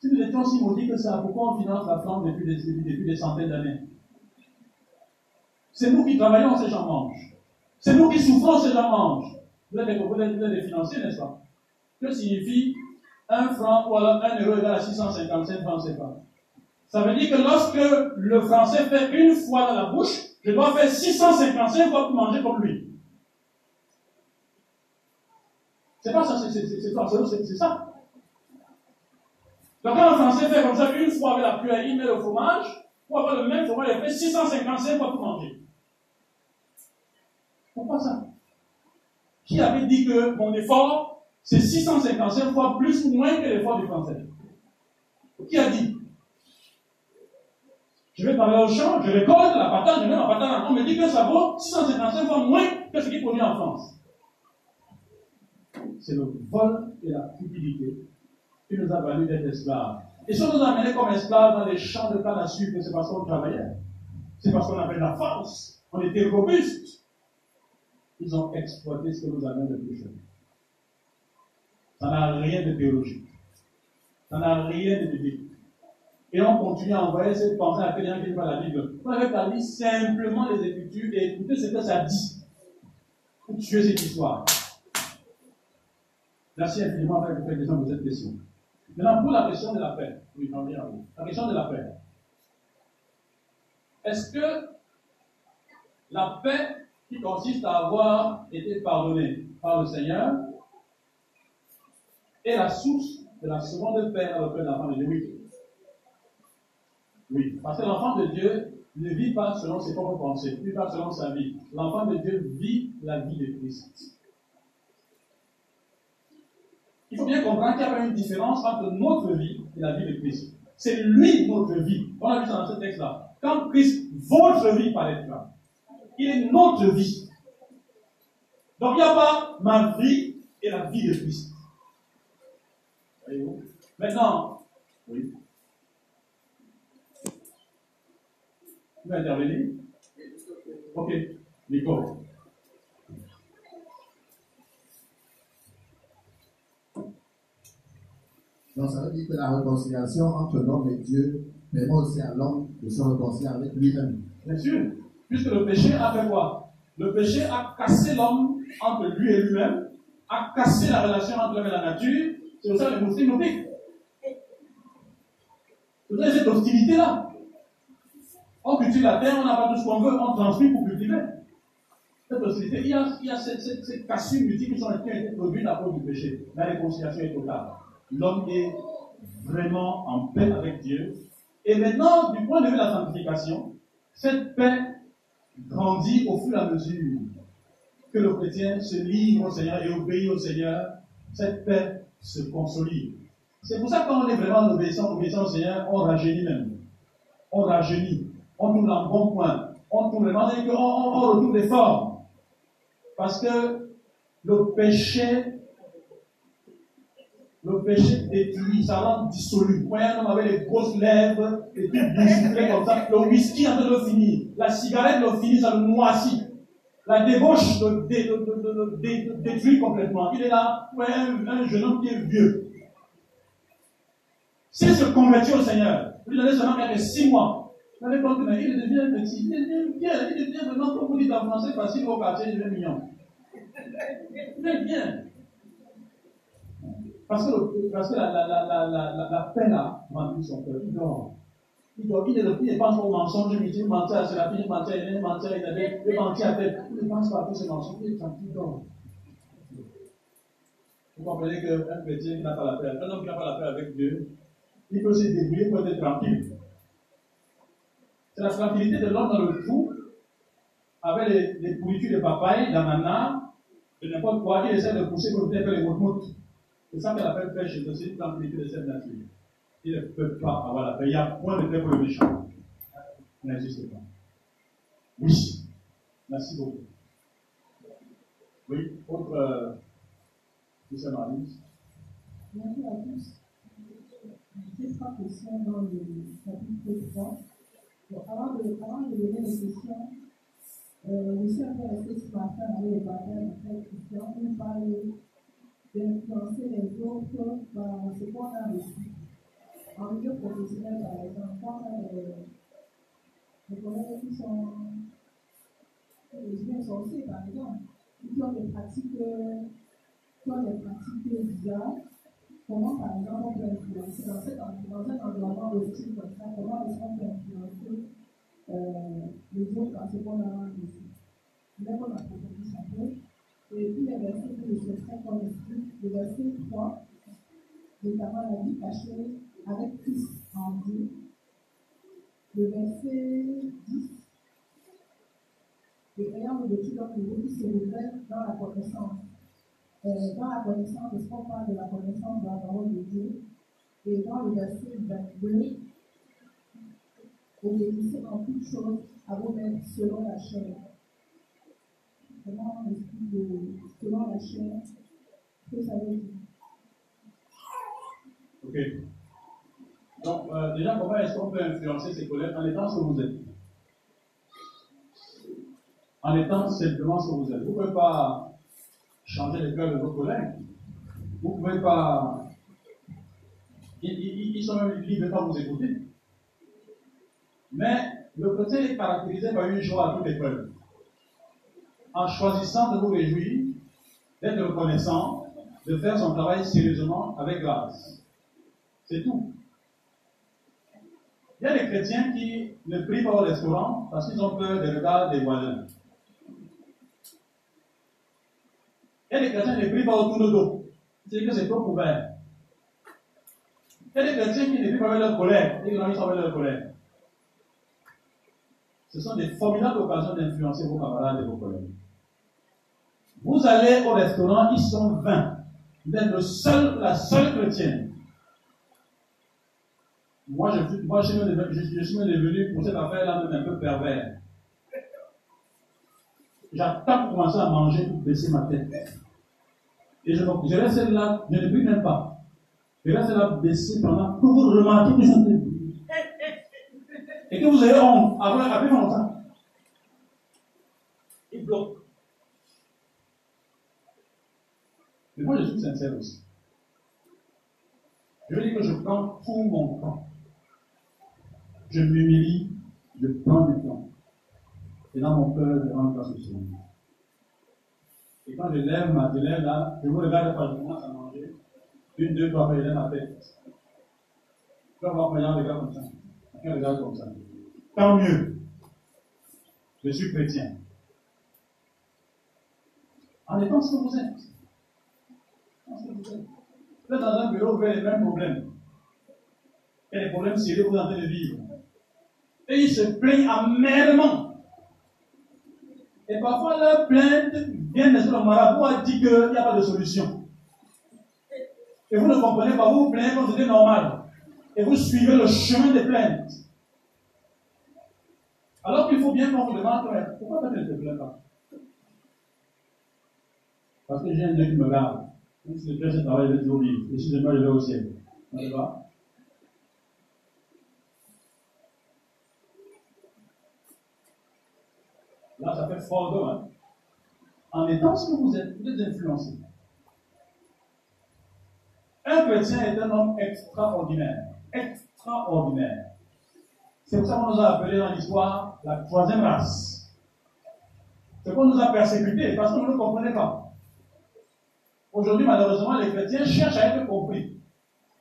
A: Si nous étions si maudits que ça, pourquoi on finance la flamme depuis des, des centaines d'années? C'est nous qui travaillons, ces gens mangent. C'est nous qui souffrons, ces gens mangent. Vous êtes des, financiers, n'est-ce pas? Que signifie un franc ou alors un euro égal à 655 francs CFA Ça veut dire que lorsque le français fait une fois dans la bouche, je dois faire 655 fois pour manger comme lui. C'est pas ça, c'est ça. Donc quand un français fait comme ça une fois avec la cuillère, il met le fromage, pour avoir le même fromage, il fait 655 fois pour manger. Pourquoi ça? Qui avait dit que mon effort, c'est 655 fois plus ou moins que l'effort du français? Qui a dit? Je vais parler au champ, je récolte la patate, je mets la patate, on me dit que ça vaut 655 fois moins que ce qui est produit en France. C'est le vol et la cupidité qui nous a valu d'être esclaves. Et si on nous a amenés comme esclaves dans les champs de canne à sucre, c'est parce qu'on travaillait. C'est parce qu'on avait la force. On était robuste ils ont exploité ce que nous avons de plus Ça n'a rien de théologique. Ça n'a rien de biblique. Et on continue à envoyer cette pensée à quelqu'un qui pas la Bible. On avait parlé simplement les Écritures et écouter ce que ça dit pour tuer cette histoire. Merci infiniment pour faire question de cette question. Maintenant, pour la question de la paix, oui, j'en viens à vous. La question de la paix. Est-ce que la paix qui consiste à avoir été pardonné par le Seigneur, est la source de la seconde paix à l'auprès de l'enfant de. Oui. parce que l'enfant de Dieu ne vit pas selon ses propres pensées, ne vit pas selon sa vie. L'enfant de Dieu vit la vie de Christ. Il faut bien comprendre qu'il y a une différence entre notre vie et la vie de Christ. C'est lui notre vie. On a vu ça dans ce texte-là. Quand Christ, votre vie paraîtra, il est notre vie. Donc il n'y a pas ma vie et la vie de Christ. Voyez-vous? Maintenant, oui. Tu veux intervenir? Ok, Nico.
C: Donc ça veut dire que la réconciliation entre l'homme et Dieu permet aussi à l'homme de se réconcilier avec lui-même.
A: Bien sûr. Puisque le péché a fait quoi? Le péché a cassé l'homme entre lui et lui-même, a cassé la relation entre l'homme et la nature. C'est pour ça que les mousseries nous piquent. C'est cette hostilité-là. On cultive la terre, on n'a pas tout ce qu'on veut, on transmet pour cultiver. Cette il y a, cette, cassure multiple qui, a été produite à cause du péché. La réconciliation est totale. L'homme est vraiment en paix avec Dieu. Et maintenant, du point de vue de la sanctification, cette paix grandit au fur et à mesure que le chrétien se livre au Seigneur et obéit au Seigneur, cette paix se consolide. C'est pour ça que quand on est vraiment obéissant, obéissant au Seigneur, on rajeunit même. On rajeunit. On tourne en bon point. On tourne on, on, on retrouve les formes. Parce que le péché le péché détruit, ça rend dissolu. Voyez un homme avec les grosses lèvres, et puis boursouflé comme ça. Le whisky en train de finir. La cigarette le finit, ça le moisit. La débauche le, détruit complètement. Il est là, ouais, un, jeune homme qui est vieux. S'il se convertit au Seigneur, lui donner seulement quelques six mois. Allez compte, il devient petit, il devient bien, il devient vraiment, comme vous dites en français, facile au quartier, il devient mignon. Il devient bien. Parce que, parce que la, la, la, la, la, paix là son cœur. Il dort. Il dort. Il ne pense pas au mensonge. Il dit mentir à cela, il mentir, il mentir, il avait, il mentir à. Il ne pense pas à tous ces mensonges. Il est tranquille, il dort. Vous comprenez qu'un chrétien n'a pas la paix, un homme qui n'a pas la paix avec Dieu, il peut se débrouiller pour être tranquille. C'est la tranquillité de l'homme dans le trou, avec les, les pourritures de papaye, la mana, de n'importe quoi, il essaie de pousser pour faire les moutmout. C'est ça qu'elle appelle paix chez c'est une tranquillité de cette nature. Il ne peut pas avoir la paix. Il y a point de paix pour le méchant. Ça n'existe pas. Oui. Merci beaucoup. Oui, autre. Euh,
D: Merci à tous. J'ai trois questions dans le chapitre 3. Avant, de, donner les questions, euh, je suis un peu resté ce matin avec les. On parle d'influencer les autres par ce qu'on a reçu. En milieu professionnel, par exemple, quand on a des, des collègues qui sont les sorciers, par exemple, qui ont des pratiques, qui ont des pratiques bizarres, comment par exemple on peut influencer dans, cet, dans un environnement hostile comme ça, comment est-ce qu'on peut influencer euh, les autres dans ce qu'on a reçu. Je peu. Et puis les versets que je souhaiterais qu'on explique, le verset 3, notamment la vie cachée avec Christ en Dieu. Le verset 10, et ayant revêtu l'homme nouveau qui se révèle dans la connaissance. Dans la connaissance, parce qu'on parle de la connaissance de la parole de Dieu, et dans le verset 22, obéissez en toutes choses à maîtres selon la chair. Comment explique de, selon la chair ce que ça veut dire
A: Ok. Donc, euh, déjà, comment est-ce qu'on peut influencer ses collègues? En étant ce que vous êtes en étant simplement ce que vous êtes. Vous ne pouvez pas changer le cœur de vos collègues. Vous ne pouvez pas. Ils, sont même libres de pas vous écouter. Mais le côté est caractérisé par une joie à toute épreuve. En choisissant de vous réjouir, d'être reconnaissant, de faire son travail sérieusement avec grâce. C'est tout. Il y a des chrétiens qui ne prient pas au restaurant parce qu'ils ont peur des regards des voisins. A des chrétiens qui ne prient pas autour de dos. C'est que c'est trop couvert. Il y chrétiens qui ne prient pas avec leur colère? Et sont avec leur colère? Ce sont des formidables occasions d'influencer vos camarades et vos collègues. Vous allez au restaurant, ils sont 20. Vous êtes le seul, la seule chrétienne. Moi, je, moi, je, je, je suis devenu pour cette affaire-là un peu pervers. J'attends pour commencer à manger pour baisser ma tête. Et je, je reste là, je ne prie même pas. Je reste là baissé pendant que vous remarquez que je ne Et que vous avez honte, après, après longtemps. Il bloque. Mais moi, je suis sincère aussi. Je veux dire que je prends tout mon temps. Je m'humilie, je prends du temps. Et dans mon cœur, je rends grâce au Seigneur. Et quand je lève ma lève là, je vous regarde quand je commence à manger. Une, deux, trois, je lève ma tête. Je peux avoir un regard comme ça. Un regard comme ça. Tant mieux. Je suis chrétien. En étant ce que vous êtes. Vous êtes dans un bureau, vous avez les mêmes problèmes. A des problèmes sérieux que vous êtes en train de vivre. Et ils se plaignent amèrement. Et parfois, leurs plaintes viennent de ce que le marabout a dit qu'il n'y a pas de solution. Et vous ne comprenez pas, vous vous plaignez comme c'était normal. Et vous suivez le chemin des plaintes. Alors qu'il faut bien qu'on vous demande pourquoi tu ne te plains pas? Parce que j'ai un Dieu qui me garde. Si le Dieu se travaille, il va. Et si je meurs, je vais au ciel. Là, ça fait d'eau. Hein? En étant ce que vous êtes, vous êtes influencé. Un chrétien est un homme extraordinaire. Extraordinaire. C'est pour ça qu'on nous a appelé dans l'histoire la troisième race. C'est qu'on nous a persécutés parce qu'on ne comprenait pas. Aujourd'hui, malheureusement, les chrétiens cherchent à être compris.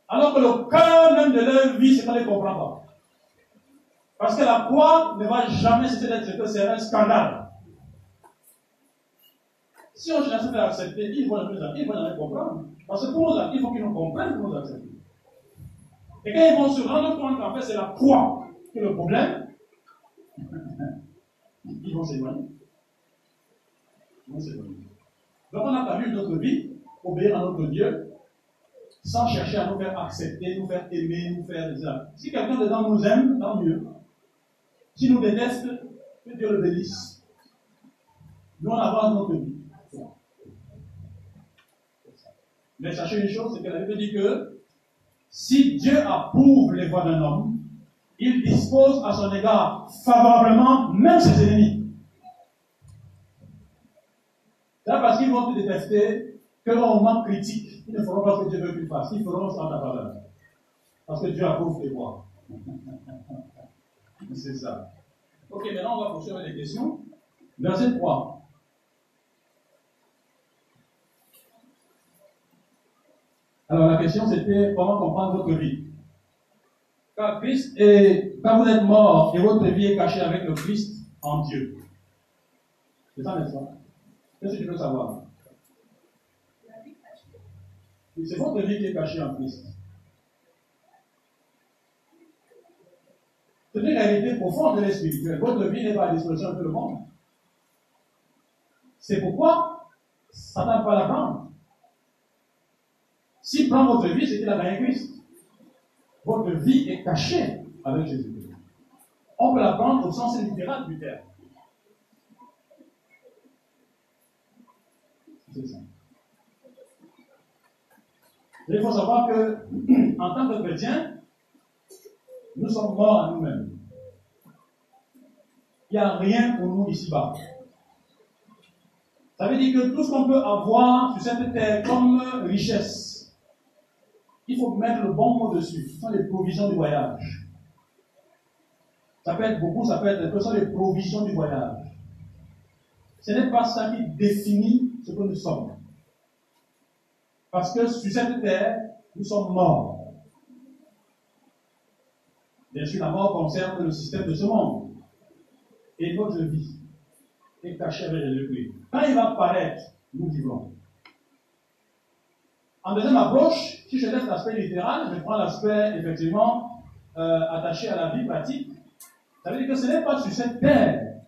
A: Alors que le cœur même de leur vie, c'est qu'on ne les comprend pas. Parce que la croix ne va jamais cesser d'être c'est un scandale. Si on cherche à se faire accepter, ils vont jamais, ils vont jamais comprendre. Parce que pour nous, il faut qu'ils nous comprennent pour nous accepter. Et quand ils vont se rendre compte qu'en fait c'est la croix qui est le problème, ils vont s'éloigner. Ils vont s'éloigner. Donc on a vu notre vie obéir à notre Dieu sans chercher à nous faire accepter, nous faire aimer, nous faire ça. Si quelqu'un dedans nous aime, tant mieux. Si nous déteste, que Dieu le bénisse. Nous, on avance notre vie. Mais sachez une chose, c'est que la Bible dit que si Dieu approuve les voies d'un homme, il dispose à son égard favorablement même ses ennemis. C'est parce qu'ils vont te détester qu'au moment critique, ils ne feront pas ce que Dieu veut qu'ils fassent. Ils feront sans ta valeur. Parce que Dieu approuve tes voies. C'est ça. Ok, maintenant on va poursuivre les questions. Verset 3. Alors la question c'était comment comprendre votre vie. Car Christ est, quand vous êtes mort et votre vie est cachée avec le Christ en Dieu. C'est ça, n'est-ce pas? Qu'est-ce que tu veux savoir? C'est votre vie qui est cachée en Christ. C'est une réalité profonde de l'esprit. Votre vie n'est pas à disposition de tout le monde. C'est pourquoi Satan ne peut pas la prendre. S'il prend votre vie, c'est qu'il a gagné Christ. Votre vie est cachée avec Jésus-Christ. On peut la prendre au sens littéral du terme. C'est ça. il faut savoir que, en tant que chrétien, nous sommes morts à nous-mêmes. Il n'y a rien pour nous ici-bas. Ça veut dire que tout ce qu'on peut avoir sur cette terre comme richesse, il faut mettre le bon mot dessus. Ce sont les provisions du voyage. Ça peut être beaucoup, ça peut être peu, ce sont les provisions du voyage. Ce n'est pas ça qui définit ce que nous sommes. Parce que sur cette terre, nous sommes morts. Bien sûr, la mort concerne le système de ce monde. Et notre vie est cachée avec Jésus-Christ. Quand il va paraître, nous vivons. En deuxième approche, si je laisse l'aspect littéral, je prends l'aspect effectivement euh, attaché à la vie pratique. Ça veut dire que ce n'est pas sur cette terre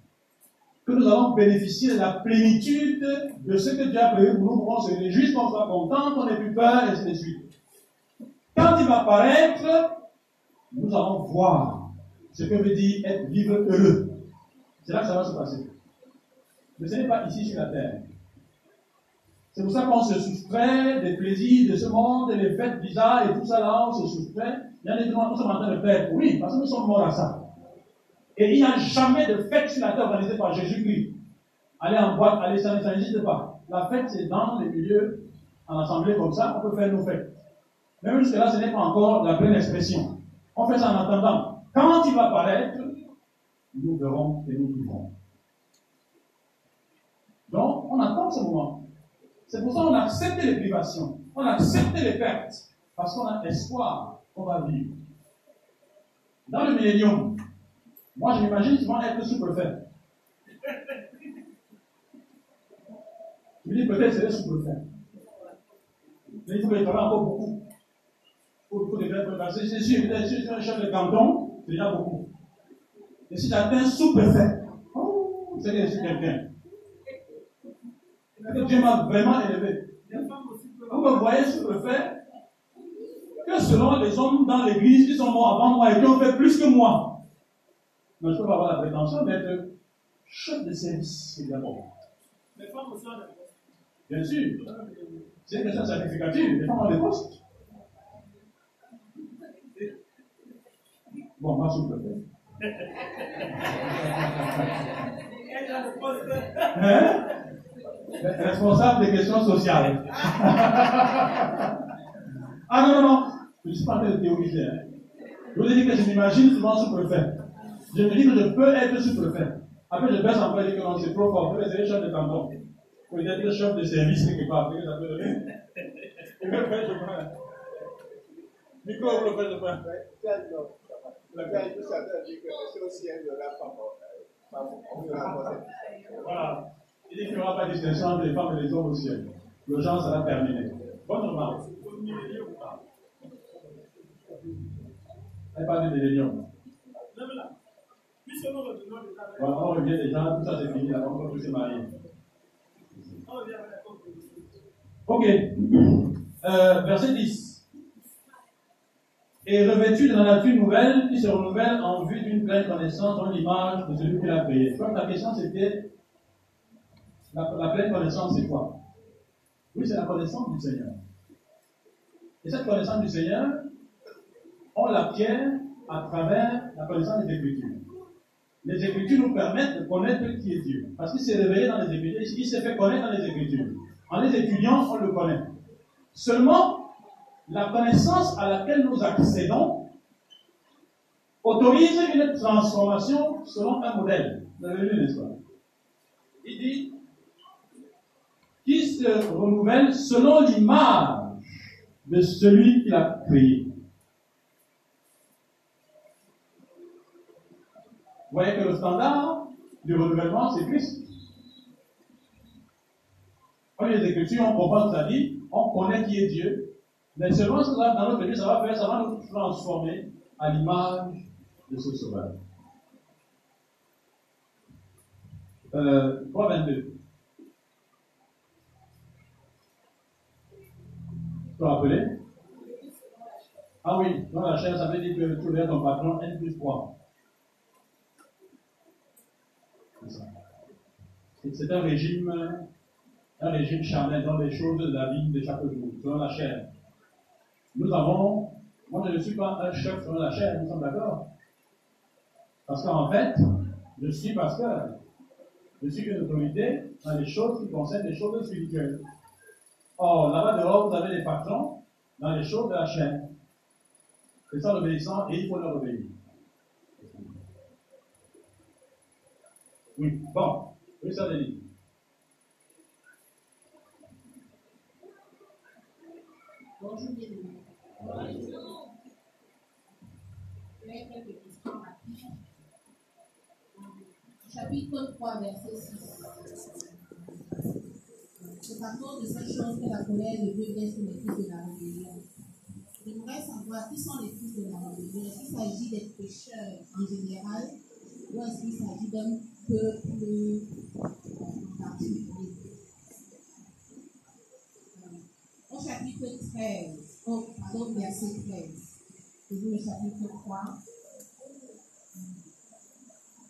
A: que nous allons bénéficier de la plénitude de ce que Dieu a prévu pour nous, pour qu'on se réjouisse, qu'on soit content, qu'on n'ait plus peur, et ainsi de suite. Quand il va apparaître, nous allons voir ce que veut dire être vivre heureux. C'est là que ça va se passer. Mais ce n'est pas ici sur la terre. C'est pour ça qu'on se soustrait des plaisirs de ce monde, et les fêtes bizarres et tout ça là, on se soustrait. Il y a des demandes nous sommes en train de faire. Oui, parce que nous sommes morts à ça. Et il n'y a jamais de fête sur la terre organisée par Jésus-Christ. Allez en boîte, allez, ça n'existe pas. La fête, c'est dans les milieux, en assemblée comme ça, on peut faire nos fêtes. Même jusque-là, ce n'est pas encore la pleine expression. On fait ça en attendant. Quand il va apparaître, nous verrons et nous vivrons. Donc, on attend ce moment. C'est pour ça qu'on a accepté les privations, on a accepté les pertes, parce qu'on a espoir qu'on va vivre. Dans le millénium, moi je m'imagine souvent être sous-préfet. Je me dis peut-être c'est le sous-préfet. Mais il faut que je travaille encore beaucoup. Pour, pour les faire je suis un chef de canton, déjà beaucoup. Et si j'atteins sous-préfet, oh, c'est quelqu'un que Dieu m'a vraiment élevé. Vous me voyez ce que selon les hommes dans l'église qui sont morts avant moi et qui ont fait plus que moi. Mais je peux pas avoir la prétention d'être chef de service, évidemment. Les. Bien sûr. C'est une question certificative. Les femmes ont des postes. Bon, moi, je vous préfère. Hein? responsable des questions sociales. ah non, non, non, je ne suis pas en train de théoriser. Hein. Je vous ai dit que je m'imagine souvent sous-préfet. Je me dis que je peux être sous-préfet. Après, je baisse en et dire que non, c'est trop fort. Peut-être c'est chef de canton. Peut-être chef de service quelque part. Peut-être ça peut donner. Et le fait, je prends. Le je prends. Voilà. Il dit qu'il n'y aura pas de distinction les femmes et les hommes au ciel. Le genre sera terminé. Bonne remarque. Elle parle de millénium. Voilà, on revient déjà, tout ça c'est fini, là, on peut se marier. Ok. Euh, verset 10. Et revêtu de la nature nouvelle qui se renouvelle en vue d'une pleine connaissance dans l'image de celui qui l'a créé. Comme la question c'était la, pleine connaissance c'est quoi? Oui, c'est la connaissance du Seigneur. Et cette connaissance du Seigneur, on l'acquiert à travers la connaissance des Écritures. Les Écritures nous permettent de connaître qui est Dieu. Parce qu'il s'est révélé dans les Écritures, il s'est fait connaître dans les Écritures. En les étudiant, on le connaît. Seulement, la connaissance à laquelle nous accédons autorise une transformation selon un modèle. Vous avez lu, n'est-ce Il dit qui se renouvelle selon l'image de celui qui l'a créé. Vous voyez que le standard du renouvellement, c'est Christ. Quand les Écritures, on comprend sa vie, on connaît qui est Dieu, mais selon ce que dans notre vie, ça va faire, ça va nous transformer à l'image de ce sauveur. Euh, 3.22. Tu peux rappeler Ah oui, dans la chair, ça veut dire que tu regardes ton patron N plus 3. C'est ça. C'est un régime un régime charnel dans les choses de la vie de chaque jour, selon la chair. Nous avons, moi je ne suis pas un chef selon la chair, nous sommes d'accord Parce qu'en fait, je suis pasteur. Je suis une autorité dans les choses qui concernent les choses spirituelles. Or, là-bas dehors, vous avez les patrons dans les choses de la chair. C'est ça l'obéissant et il faut leur obéir. Oui, bon, oui, ça dit.
E: Bonjour, bienvenue. quelques questions rapides. Chapitre 3, verset 6. C'est à cause de ces choses que la colère de Dieu vient sur les fils de la rébellion. J'aimerais savoir qui sont les fils de la rébellion. Est-ce qu'il s'agit des pécheurs en général ou est-ce qu'il s'agit d'un peuple en particulier? Au chapitre 13, au, pardon, verset 13, toujours le chapitre 3.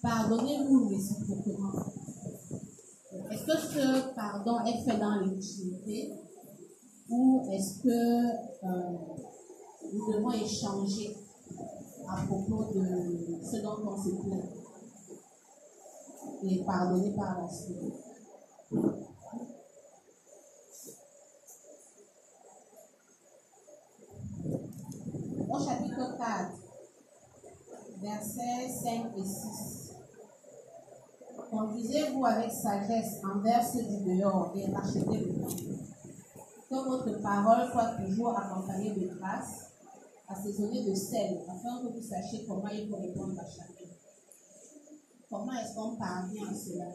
E: Pardonnez-vous réciproquement. Est-ce que ce pardon est fait dans l'intimité ou est-ce que euh, nous devons échanger à propos de ce dont on se plaint et pardonner par la suite? au chapitre 4, versets 5 et 6. Conduisez-vous avec sagesse envers ceux du dehors et le temps. Que votre parole soit toujours accompagnée de grâce, assaisonnée de sel, afin que vous sachiez comment il faut répondre à chacun. Comment est-ce qu'on parvient à cela?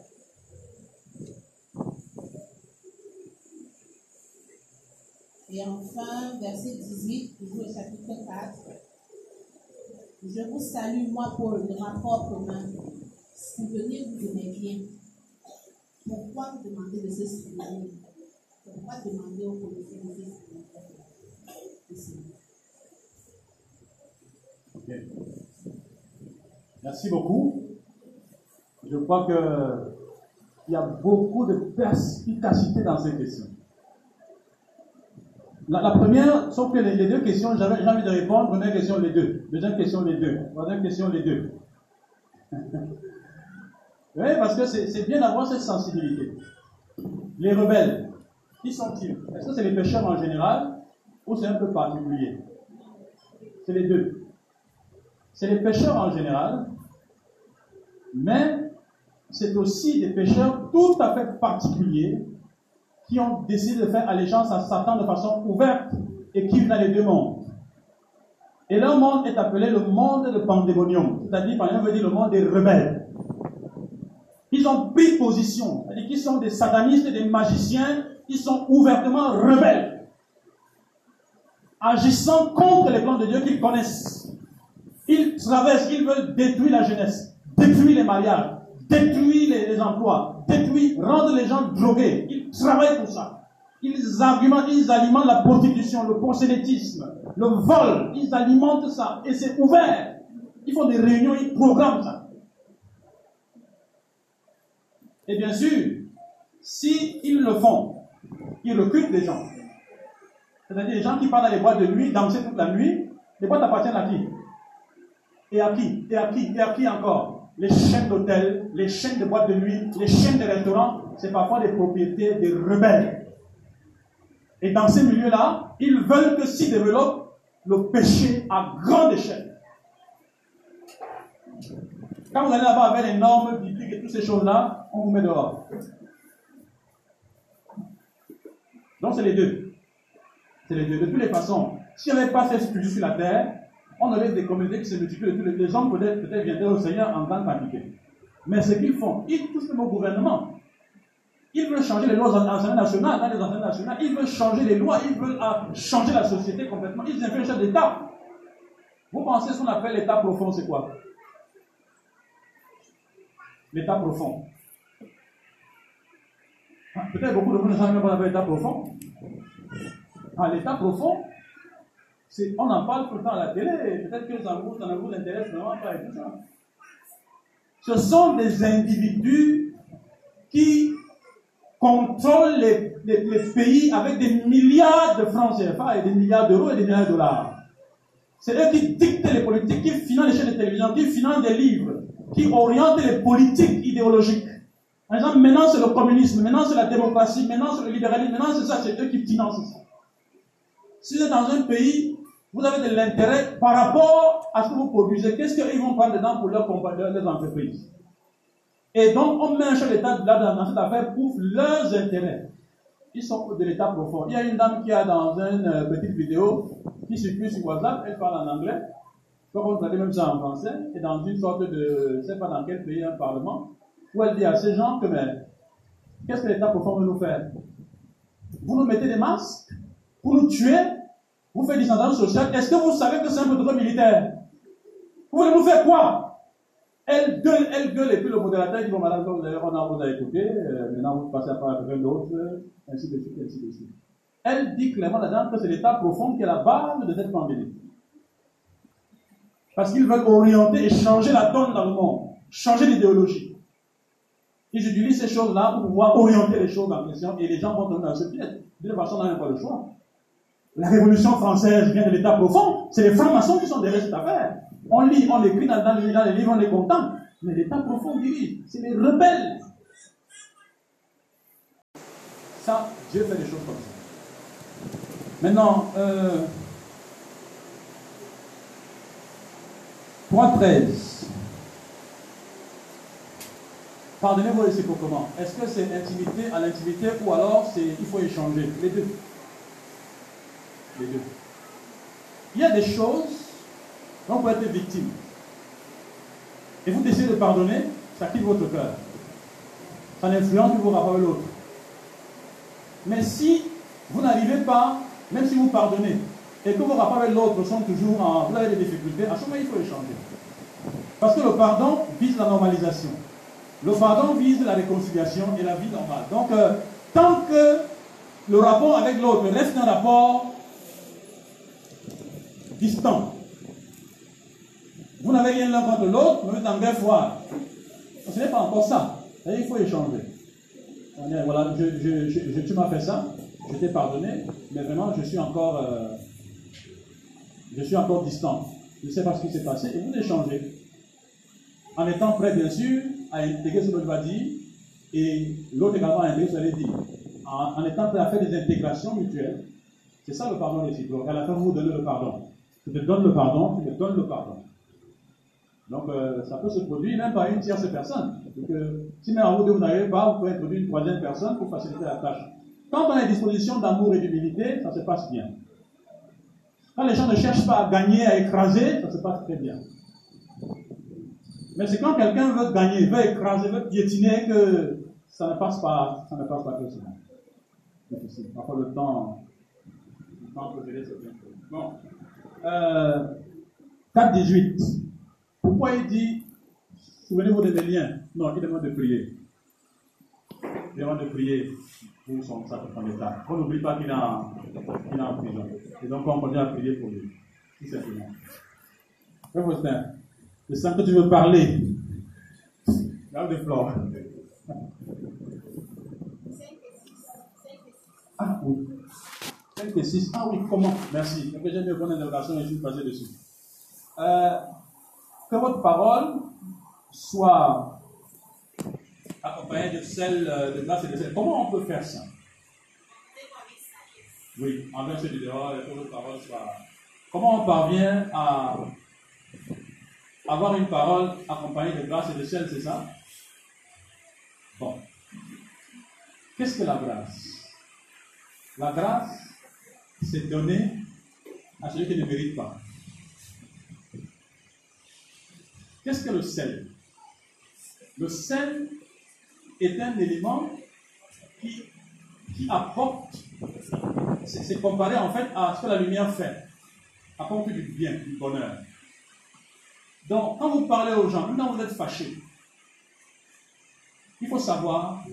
E: Et enfin, verset 18, toujours le chapitre 4. Je vous salue, moi, Paul, de ma propre main. Souvenez-vous de mes biens. Pourquoi vous demandez de se souvenir? Pourquoi demander au policier de se souvenir?
A: Merci beaucoup. Je crois qu'il y a beaucoup de perspicacité dans ces questions. La, première, sauf que les, deux questions, j'avais envie de répondre. Première question, les deux. Deuxième question, les deux. Troisième question, les deux. oui, parce que c'est bien d'avoir cette sensibilité. Les rebelles, qui sont-ils? Est-ce que c'est les pécheurs en général ou c'est un peu particulier? C'est les deux. C'est les pécheurs en général, mais c'est aussi des pécheurs tout à fait particuliers qui ont décidé de faire allégeance à Satan de façon ouverte et qui vivent dans les deux mondes. Et leur monde est appelé le monde de pandémonium, c'est-à-dire, par exemple, veut dire le monde des rebelles. Ils ont pris position, c'est-à-dire qu'ils sont des satanistes des magiciens, ils sont ouvertement rebelles, agissant contre les plans de Dieu qu'ils connaissent. Ils traversent, ils veulent détruire la jeunesse, détruire les mariages, détruire les, les emplois, détruire, rendre les gens drogués. Ils travaillent pour ça. Ils argumentent, ils alimentent la prostitution, le prosélytisme, le vol, ils alimentent ça. Et c'est ouvert. Ils font des réunions, ils programment ça. Et bien sûr, si ils le font, ils recrutent des gens. C'est-à-dire des gens qui partent dans les boîtes de nuit, danser toute la nuit. Les boîtes appartiennent à qui? Et à qui? Et à qui? Et à qui encore? Les chaînes d'hôtels, les chaînes de boîtes de nuit, les chaînes de restaurants, c'est parfois des propriétés des rebelles. Et dans ces milieux-là, ils veulent que s'y développe le péché à grande échelle. Quand vous allez là-bas avec les normes bibliques toutes ces choses-là, on vous met dehors. Donc c'est les deux. C'est les deux. De toutes les façons, s'il n'y avait pas cette structure sur la terre, on aurait des communautés qui se multiplient. Les, hommes peut-être peut viendraient au Seigneur en tant qu'appliqués. Mais ce qu'ils font, ils touchent le gouvernement. Ils veulent changer les lois nationales, dans les assemblées nationales. Ils veulent changer les lois. Ils veulent euh, changer la société complètement. Ils influencent l'État. Vous pensez ce qu'on appelle l'État profond, c'est quoi? L'état profond. Ah, peut-être beaucoup de vous ne savent même pas l'état profond. Ah, l'état profond, c'est, on en parle tout le temps à la télé, peut-être que ça vous, vous intéresse vraiment pas et tout ça. Ce sont des individus qui contrôlent les, les, pays avec des milliards de francs CFA et des milliards d'euros et des milliards de dollars. C'est eux qui dictent les politiques, qui financent les chaînes de télévision, qui financent des livres, qui orientent les politiques idéologiques. Par exemple, maintenant c'est le communisme, maintenant c'est la démocratie, maintenant c'est le libéralisme, maintenant c'est ça, c'est eux qui financent ça. Si vous êtes dans un pays, vous avez de l'intérêt par rapport à ce que vous produisez. Qu'est-ce qu'ils vont prendre dedans pour leurs entreprises? Et donc, on met un chef d'État dans cette affaire pour leurs intérêts. Ils sont de l'État profond. Il y a une dame qui a dans une euh, petite vidéo qui circule sur WhatsApp, elle parle en anglais. Comme on traduit même ça en français, et dans une sorte de, je ne sais pas dans quel pays, un parlement, où elle dit à ces gens que, mais, qu'est-ce que l'État profond veut nous faire? Vous nous mettez des masques pour nous tuer, vous faites descendance sociale. Est-ce que vous savez que c'est un peu militaire? Vous voulez nous faire quoi? Elle gueule, elle gueule, et puis le modérateur dit Bon, madame, vous avez, on a, vous a écouté, euh, maintenant vous passez à parler quelqu'un d'autre, ainsi de suite, ainsi de suite. Elle dit clairement là-dedans que c'est l'État profond qui est la base de cette pandémie. Parce qu'ils veulent orienter et changer la donne dans le monde, changer l'idéologie. Ils utilisent ces choses-là pour pouvoir orienter les choses en question et les gens vont tomber dans ce piège. De toute façon, on n'a pas le choix. La révolution française vient de l'état profond. C'est les francs-maçons qui sont derrière cette affaire. On lit, on l'écrit dans, dans, les livres, on est content. Mais l'état profond dirige. C'est les rebelles. Ça, Dieu fait des choses comme ça. Maintenant, euh, 3.13. Pardonnez-vous comment Est-ce que c'est intimité à l'intimité ou alors c'est il faut échanger? Les deux. Les deux. Il y a des choses dont vous être victime. Et vous décidez de pardonner, ça quitte votre cœur. Ça n'influence que vos rapports l'autre. Mais si vous n'arrivez pas, même si vous pardonnez, et que vos rapports avec l'autre sont toujours en. Vous avez des difficultés, à ce moment il faut échanger. Parce que le pardon vise la normalisation. Le pardon vise la réconciliation et la vie normale. Donc, euh, tant que le rapport avec l'autre reste un rapport distant, vous n'avez rien l'un contre l'autre, vous êtes en guerre froide. Ce n'est pas encore ça. il faut échanger. Voilà, tu m'as fait ça, je t'ai pardonné, mais vraiment, je suis encore. Euh, je suis encore distant. Je ne sais pas ce qui s'est passé. Et vous échangez. En étant prêt, bien sûr, à intégrer ce que l'autre va dire, et l'autre également à intégrer ce qu'il dit. En, en, étant prêt à faire des intégrations mutuelles. C'est ça le pardon réciproque. À la fin, vous donnez le pardon. Je te donne le pardon, tu me donnes le pardon. Donc, euh, ça peut se produire même par une tierce personne. Si même vous deux, vous n'arrivez pas, vous pouvez introduire une troisième personne pour faciliter la tâche. Quand on a des dispositions d'amour et d'humilité, ça se passe bien. Quand les gens ne cherchent pas à gagner, à écraser, ça se passe très bien. Mais c'est quand quelqu'un veut gagner, veut écraser, veut piétiner que ça ne passe pas, ça ne passe pas. Parfois le temps, le temps gérer certaines choses. Bon. Euh, 4.18. Pourquoi il dit, souvenez-vous de mes liens? Non, il demande de prier. Il demande de prier pour son sacre d'état. On n'oublie pas qu'il est, en, prison. Et donc on continue à prier pour lui. Tout simplement. Faustin, je sens que tu veux parler. Garde de flore. Ah oui. 5 et 6. Ah oui, comment? Merci. J'ai une bonne interrogation et je suis passé dessus. Euh, que votre parole soit accompagnée de celle de grâce et de celle. Comment on peut faire ça? Oui, envers ceux du dehors, que votre parole soit. Comment on parvient à avoir une parole accompagnée de grâce et de sel, c'est ça? Bon. Qu'est-ce que la grâce? La grâce, c'est donner à celui qui ne mérite pas. Qu'est-ce que le sel? Le sel est un élément qui, apporte, c'est comparé en fait à ce que la lumière fait, apporte du bien, du bonheur. Donc, quand vous parlez aux gens, même quand vous êtes fâché, il faut savoir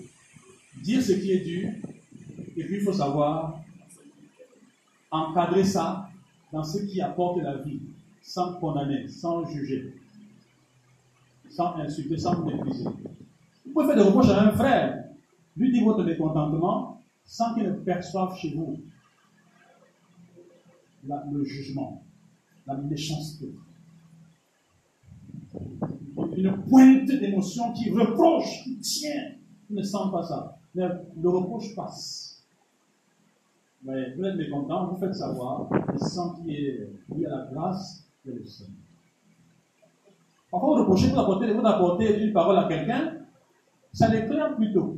A: dire ce qui est dur, et puis il faut savoir encadrer ça dans ce qui apporte la vie, sans condamner, sans juger, sans insulter, sans mépriser. Pouvez faire des reproches à un frère, lui dire votre mécontentement, sans qu'il ne perçoive chez vous le jugement, la méchanceté une pointe d'émotion qui reproche, qui tient. Il ne sent pas ça. Le reproche passe. Mais vous êtes mécontent, vous faites savoir, sent qu'il lié à la grâce de le Seigneur. Parfois, vous reprochez, vous apportez, vous apportez une parole à quelqu'un, ça l'éclaire plutôt.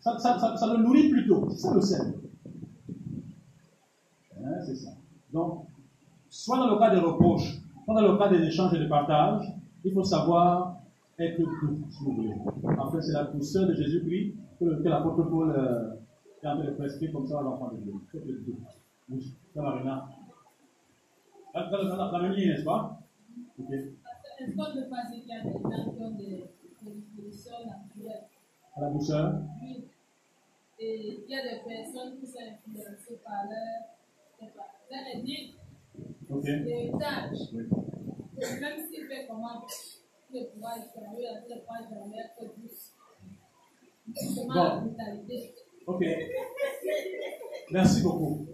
A: Ça, ça, le nourrit plutôt. Ça le sel. Hein, c'est ça. Donc, soit dans le cas des reproches, dans le cas des échanges et des partages, il faut savoir être doux, si. En fait, c'est la douceur de Jésus-Christ que, l'apôtre Paul euh, est en train de prescrire comme ça à l'enfant de Dieu. Faites le doux. Oui, ça va, Réna. La, n'est-ce pas?
F: Y a des gens qui ont des,
A: À la douceur
F: Oui. Et il y a des personnes qui sont influencées par leur. Leur
A: Ok.
F: L'héritage. Oui. Même s'il fait comment le pouvoir extérieur, ne pas jamais être douce. Comment bon. la brutalité.
A: Ok. Merci beaucoup.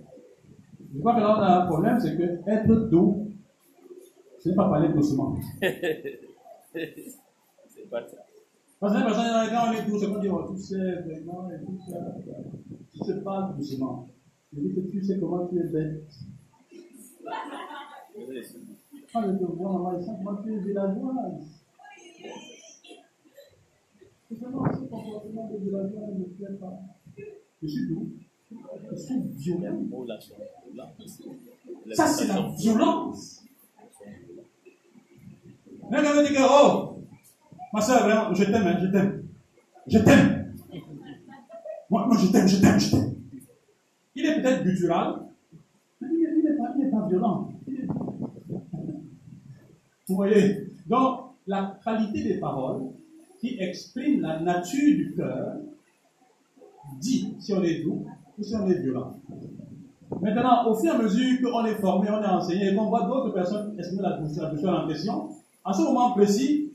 A: Je crois que là, on a un problème, c'est que être doux, ce n'est pas parler doucement.
G: pas ça.
A: Parce que les personnes, quand on est doux, c'est dit, oh, tu sais, vraiment, et tout ça. Tu sais pas doucement. Je dis que tu sais comment tu es bête. Ah, je te vois, sont moi, tu es villageoise. C'est vraiment ce comportement de villageoise ne me plaît pas. Je suis doux. Je suis violent. Ça, c'est la violence. Mais quand on dit que, oh, ma soeur, vraiment, je t'aime, hein, je t'aime. Je t'aime. Moi, moi, je t'aime, je t'aime, je t'aime. Il est peut-être guttural, mais il n'est pas, pas violent. Vous voyez? Donc, la qualité des paroles qui expriment la nature du cœur dit si on est doux ou si on est violent. Maintenant, au fur et à mesure qu'on est formé, on est enseigné et qu'on voit d'autres personnes exprimer la douceur, en question, en ce moment précis,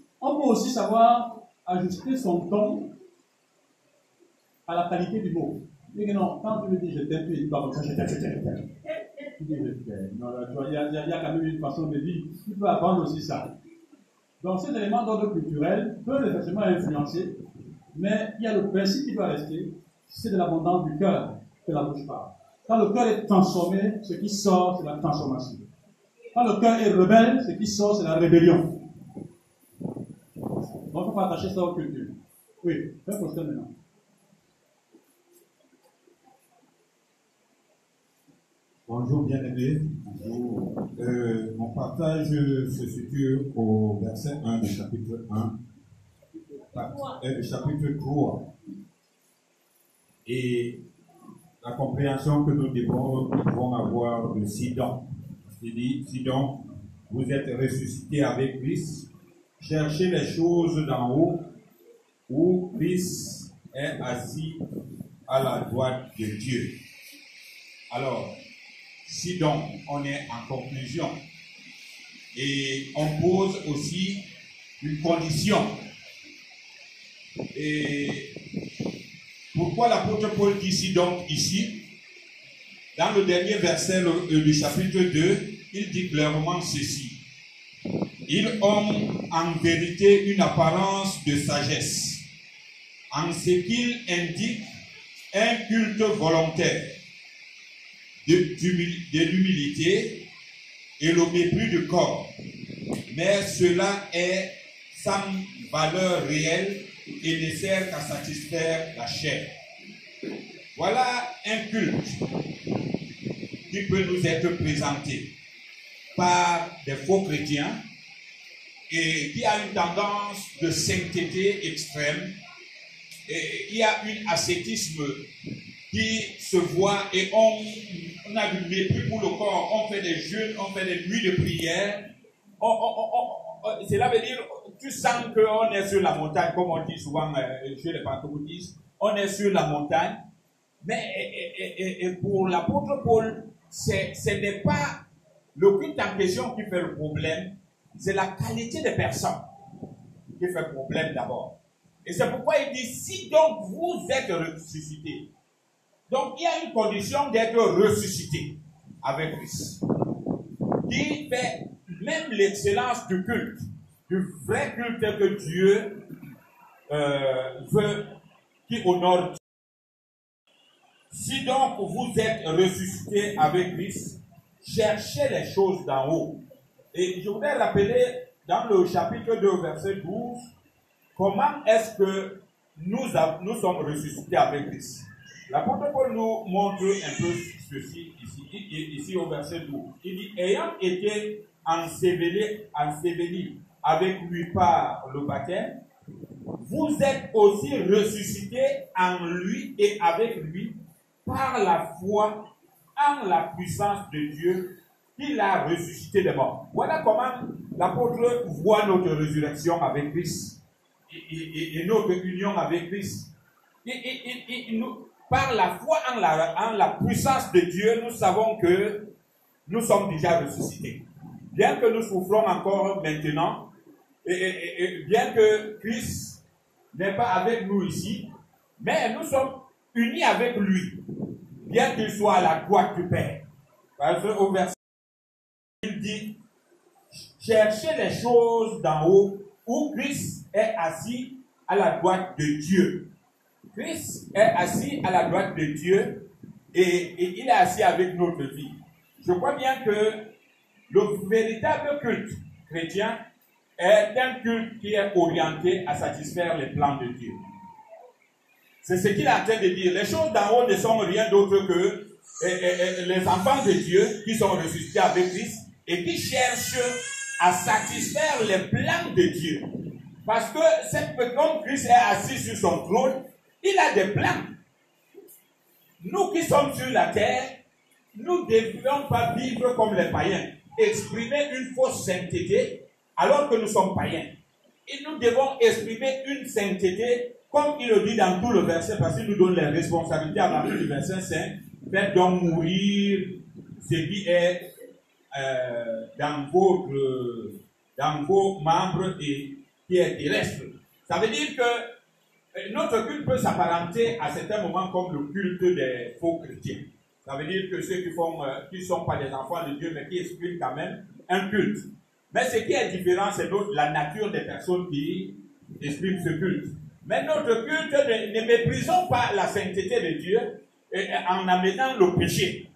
A: aussi savoir ajuster son ton à la qualité du mot. Et non, quand tu me dis je t'aime, tu dis pas je t'aime, je t'aime, je t'aime. Non, il y, a, il y a quand même une façon de dire. Tu peux apprendre aussi ça. Donc, ces éléments d'ordre culturel peuvent effectivement influencer, mais il y a le principe qui doit rester, c'est de l'abondance du cœur que la bouche parle. Quand le cœur est transformé, ce qui sort, c'est la transformation. Quand le cœur est rebelle, ce qui sort, c'est la rébellion. Ça aux cultures. Oui, fais poster maintenant.
B: Bonjour bien-aimés. Euh, mon partage se situe au verset 1 du chapitre 1, euh, du chapitre 3. Et la compréhension que nous devons, devons avoir de Sidon. Il dit, Sidon, vous êtes ressuscité avec Christ, cherchez les choses d'en haut où Christ est assis à la droite de Dieu. Alors, si donc on est en conclusion et on pose aussi une condition. Et pourquoi l'apôtre Paul dit si donc ici? Dans le dernier verset du chapitre 2, il dit clairement ceci. Ils ont en vérité une apparence de sagesse, en ce qu'ils indiquent un culte volontaire de, l'humilité et le mépris du corps. Mais cela est sans valeur réelle et ne sert qu'à satisfaire la chair. Voilà un culte qui peut nous être présenté par des faux chrétiens et qui a une tendance de sainteté extrême. Et il y a un ascétisme qui se voit et on, on a du mépris pour le corps, on fait des jeûnes, on fait des nuits de prière. cela veut dire, tu sens qu'on est sur la montagne, comme on dit souvent euh, chez les pentecôtistes, on est sur la montagne. Mais et, et, pour l'apôtre Paul, ce n'est pas le culte en question qui fait le problème, c'est la qualité des personnes qui fait problème d'abord. Et c'est pourquoi il dit, si donc vous êtes ressuscités, donc il y a une condition d'être ressuscité avec Christ, qui fait même l'excellence du culte, du vrai culte que Dieu euh, veut, qui honore Dieu. Si donc vous êtes ressuscité avec Christ, cherchez les choses d'en haut. Et je voudrais rappeler dans le chapitre 2, verset 12, comment est-ce que nous, nous sommes ressuscités avec Christ. L'apôtre Paul nous montre un peu ceci ici, ici au verset 12. Il dit, ayant été enseveli, enseveli avec lui par le baptême, vous êtes aussi ressuscités en lui et avec lui par la foi en la puissance de Dieu qui l'a ressuscité des morts. Voilà comment l'apôtre voit notre résurrection avec Christ et, notre union avec Christ. Et, nous, par la foi en la puissance de Dieu, nous savons que nous sommes déjà ressuscités. Bien que nous souffrons encore maintenant, et, bien que Christ n'est pas avec nous ici, mais nous sommes unis avec lui, bien qu'il soit à la droite du Père. Parce qu'au verset, il dit, cherchez les choses d'en haut où Christ est assis à la droite de Dieu. Christ est assis à la droite de Dieu et, il est assis avec notre vie. Je crois bien que le véritable culte chrétien est un culte qui est orienté à satisfaire les plans de Dieu. C'est ce qu'il est en train de dire. Les choses d'en haut ne sont rien d'autre que les enfants de Dieu qui sont ressuscités avec Christ et qui cherchent à satisfaire les plans de Dieu. Parce que cette, comme Christ est assis sur son trône, il a des plans. Nous qui sommes sur la terre, nous ne devions pas vivre comme les païens, exprimer une fausse sainteté alors que nous sommes païens. Et nous devons exprimer une sainteté comme il le dit dans tout le verset, parce qu'il nous donne les responsabilités à partir du verset 5. Faites donc mourir ce qui est euh, dans, votre, dans vos membres qui est terrestre. Ça veut dire que notre culte peut s'apparenter à certains moments comme le culte des faux chrétiens. Ça veut dire que ceux qui font, euh, qui sont pas des enfants de Dieu, mais qui expriment quand même un culte. Mais ce qui est différent, c'est la nature des personnes qui expriment ce culte. Mais notre culte, ne, méprisons pas la sainteté de Dieu en amenant le péché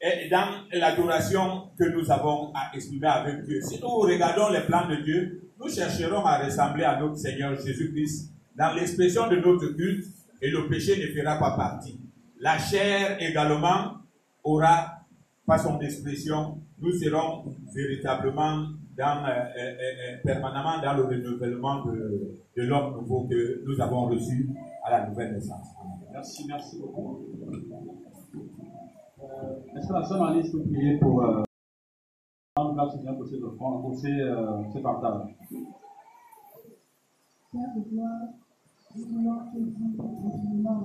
B: et dans l'adoration que nous avons à exprimer avec Dieu. Si nous regardons les plans de Dieu, nous chercherons à ressembler à notre Seigneur Jésus-Christ dans l'expression de notre culte et le péché ne fera pas partie. La chair également aura façon d'expression, nous serons véritablement dans, euh, euh, euh, permanemment dans le renouvellement de, de l'homme nouveau que nous avons reçu à la nouvelle naissance.
A: Merci, merci beaucoup. Euh, Est-ce que la sœur Alice peut prier pour euh, en cas Seigneur pour ces offrandes, pour ces, euh, ces partages?
D: Père de gloire, nous voulons te dire infiniment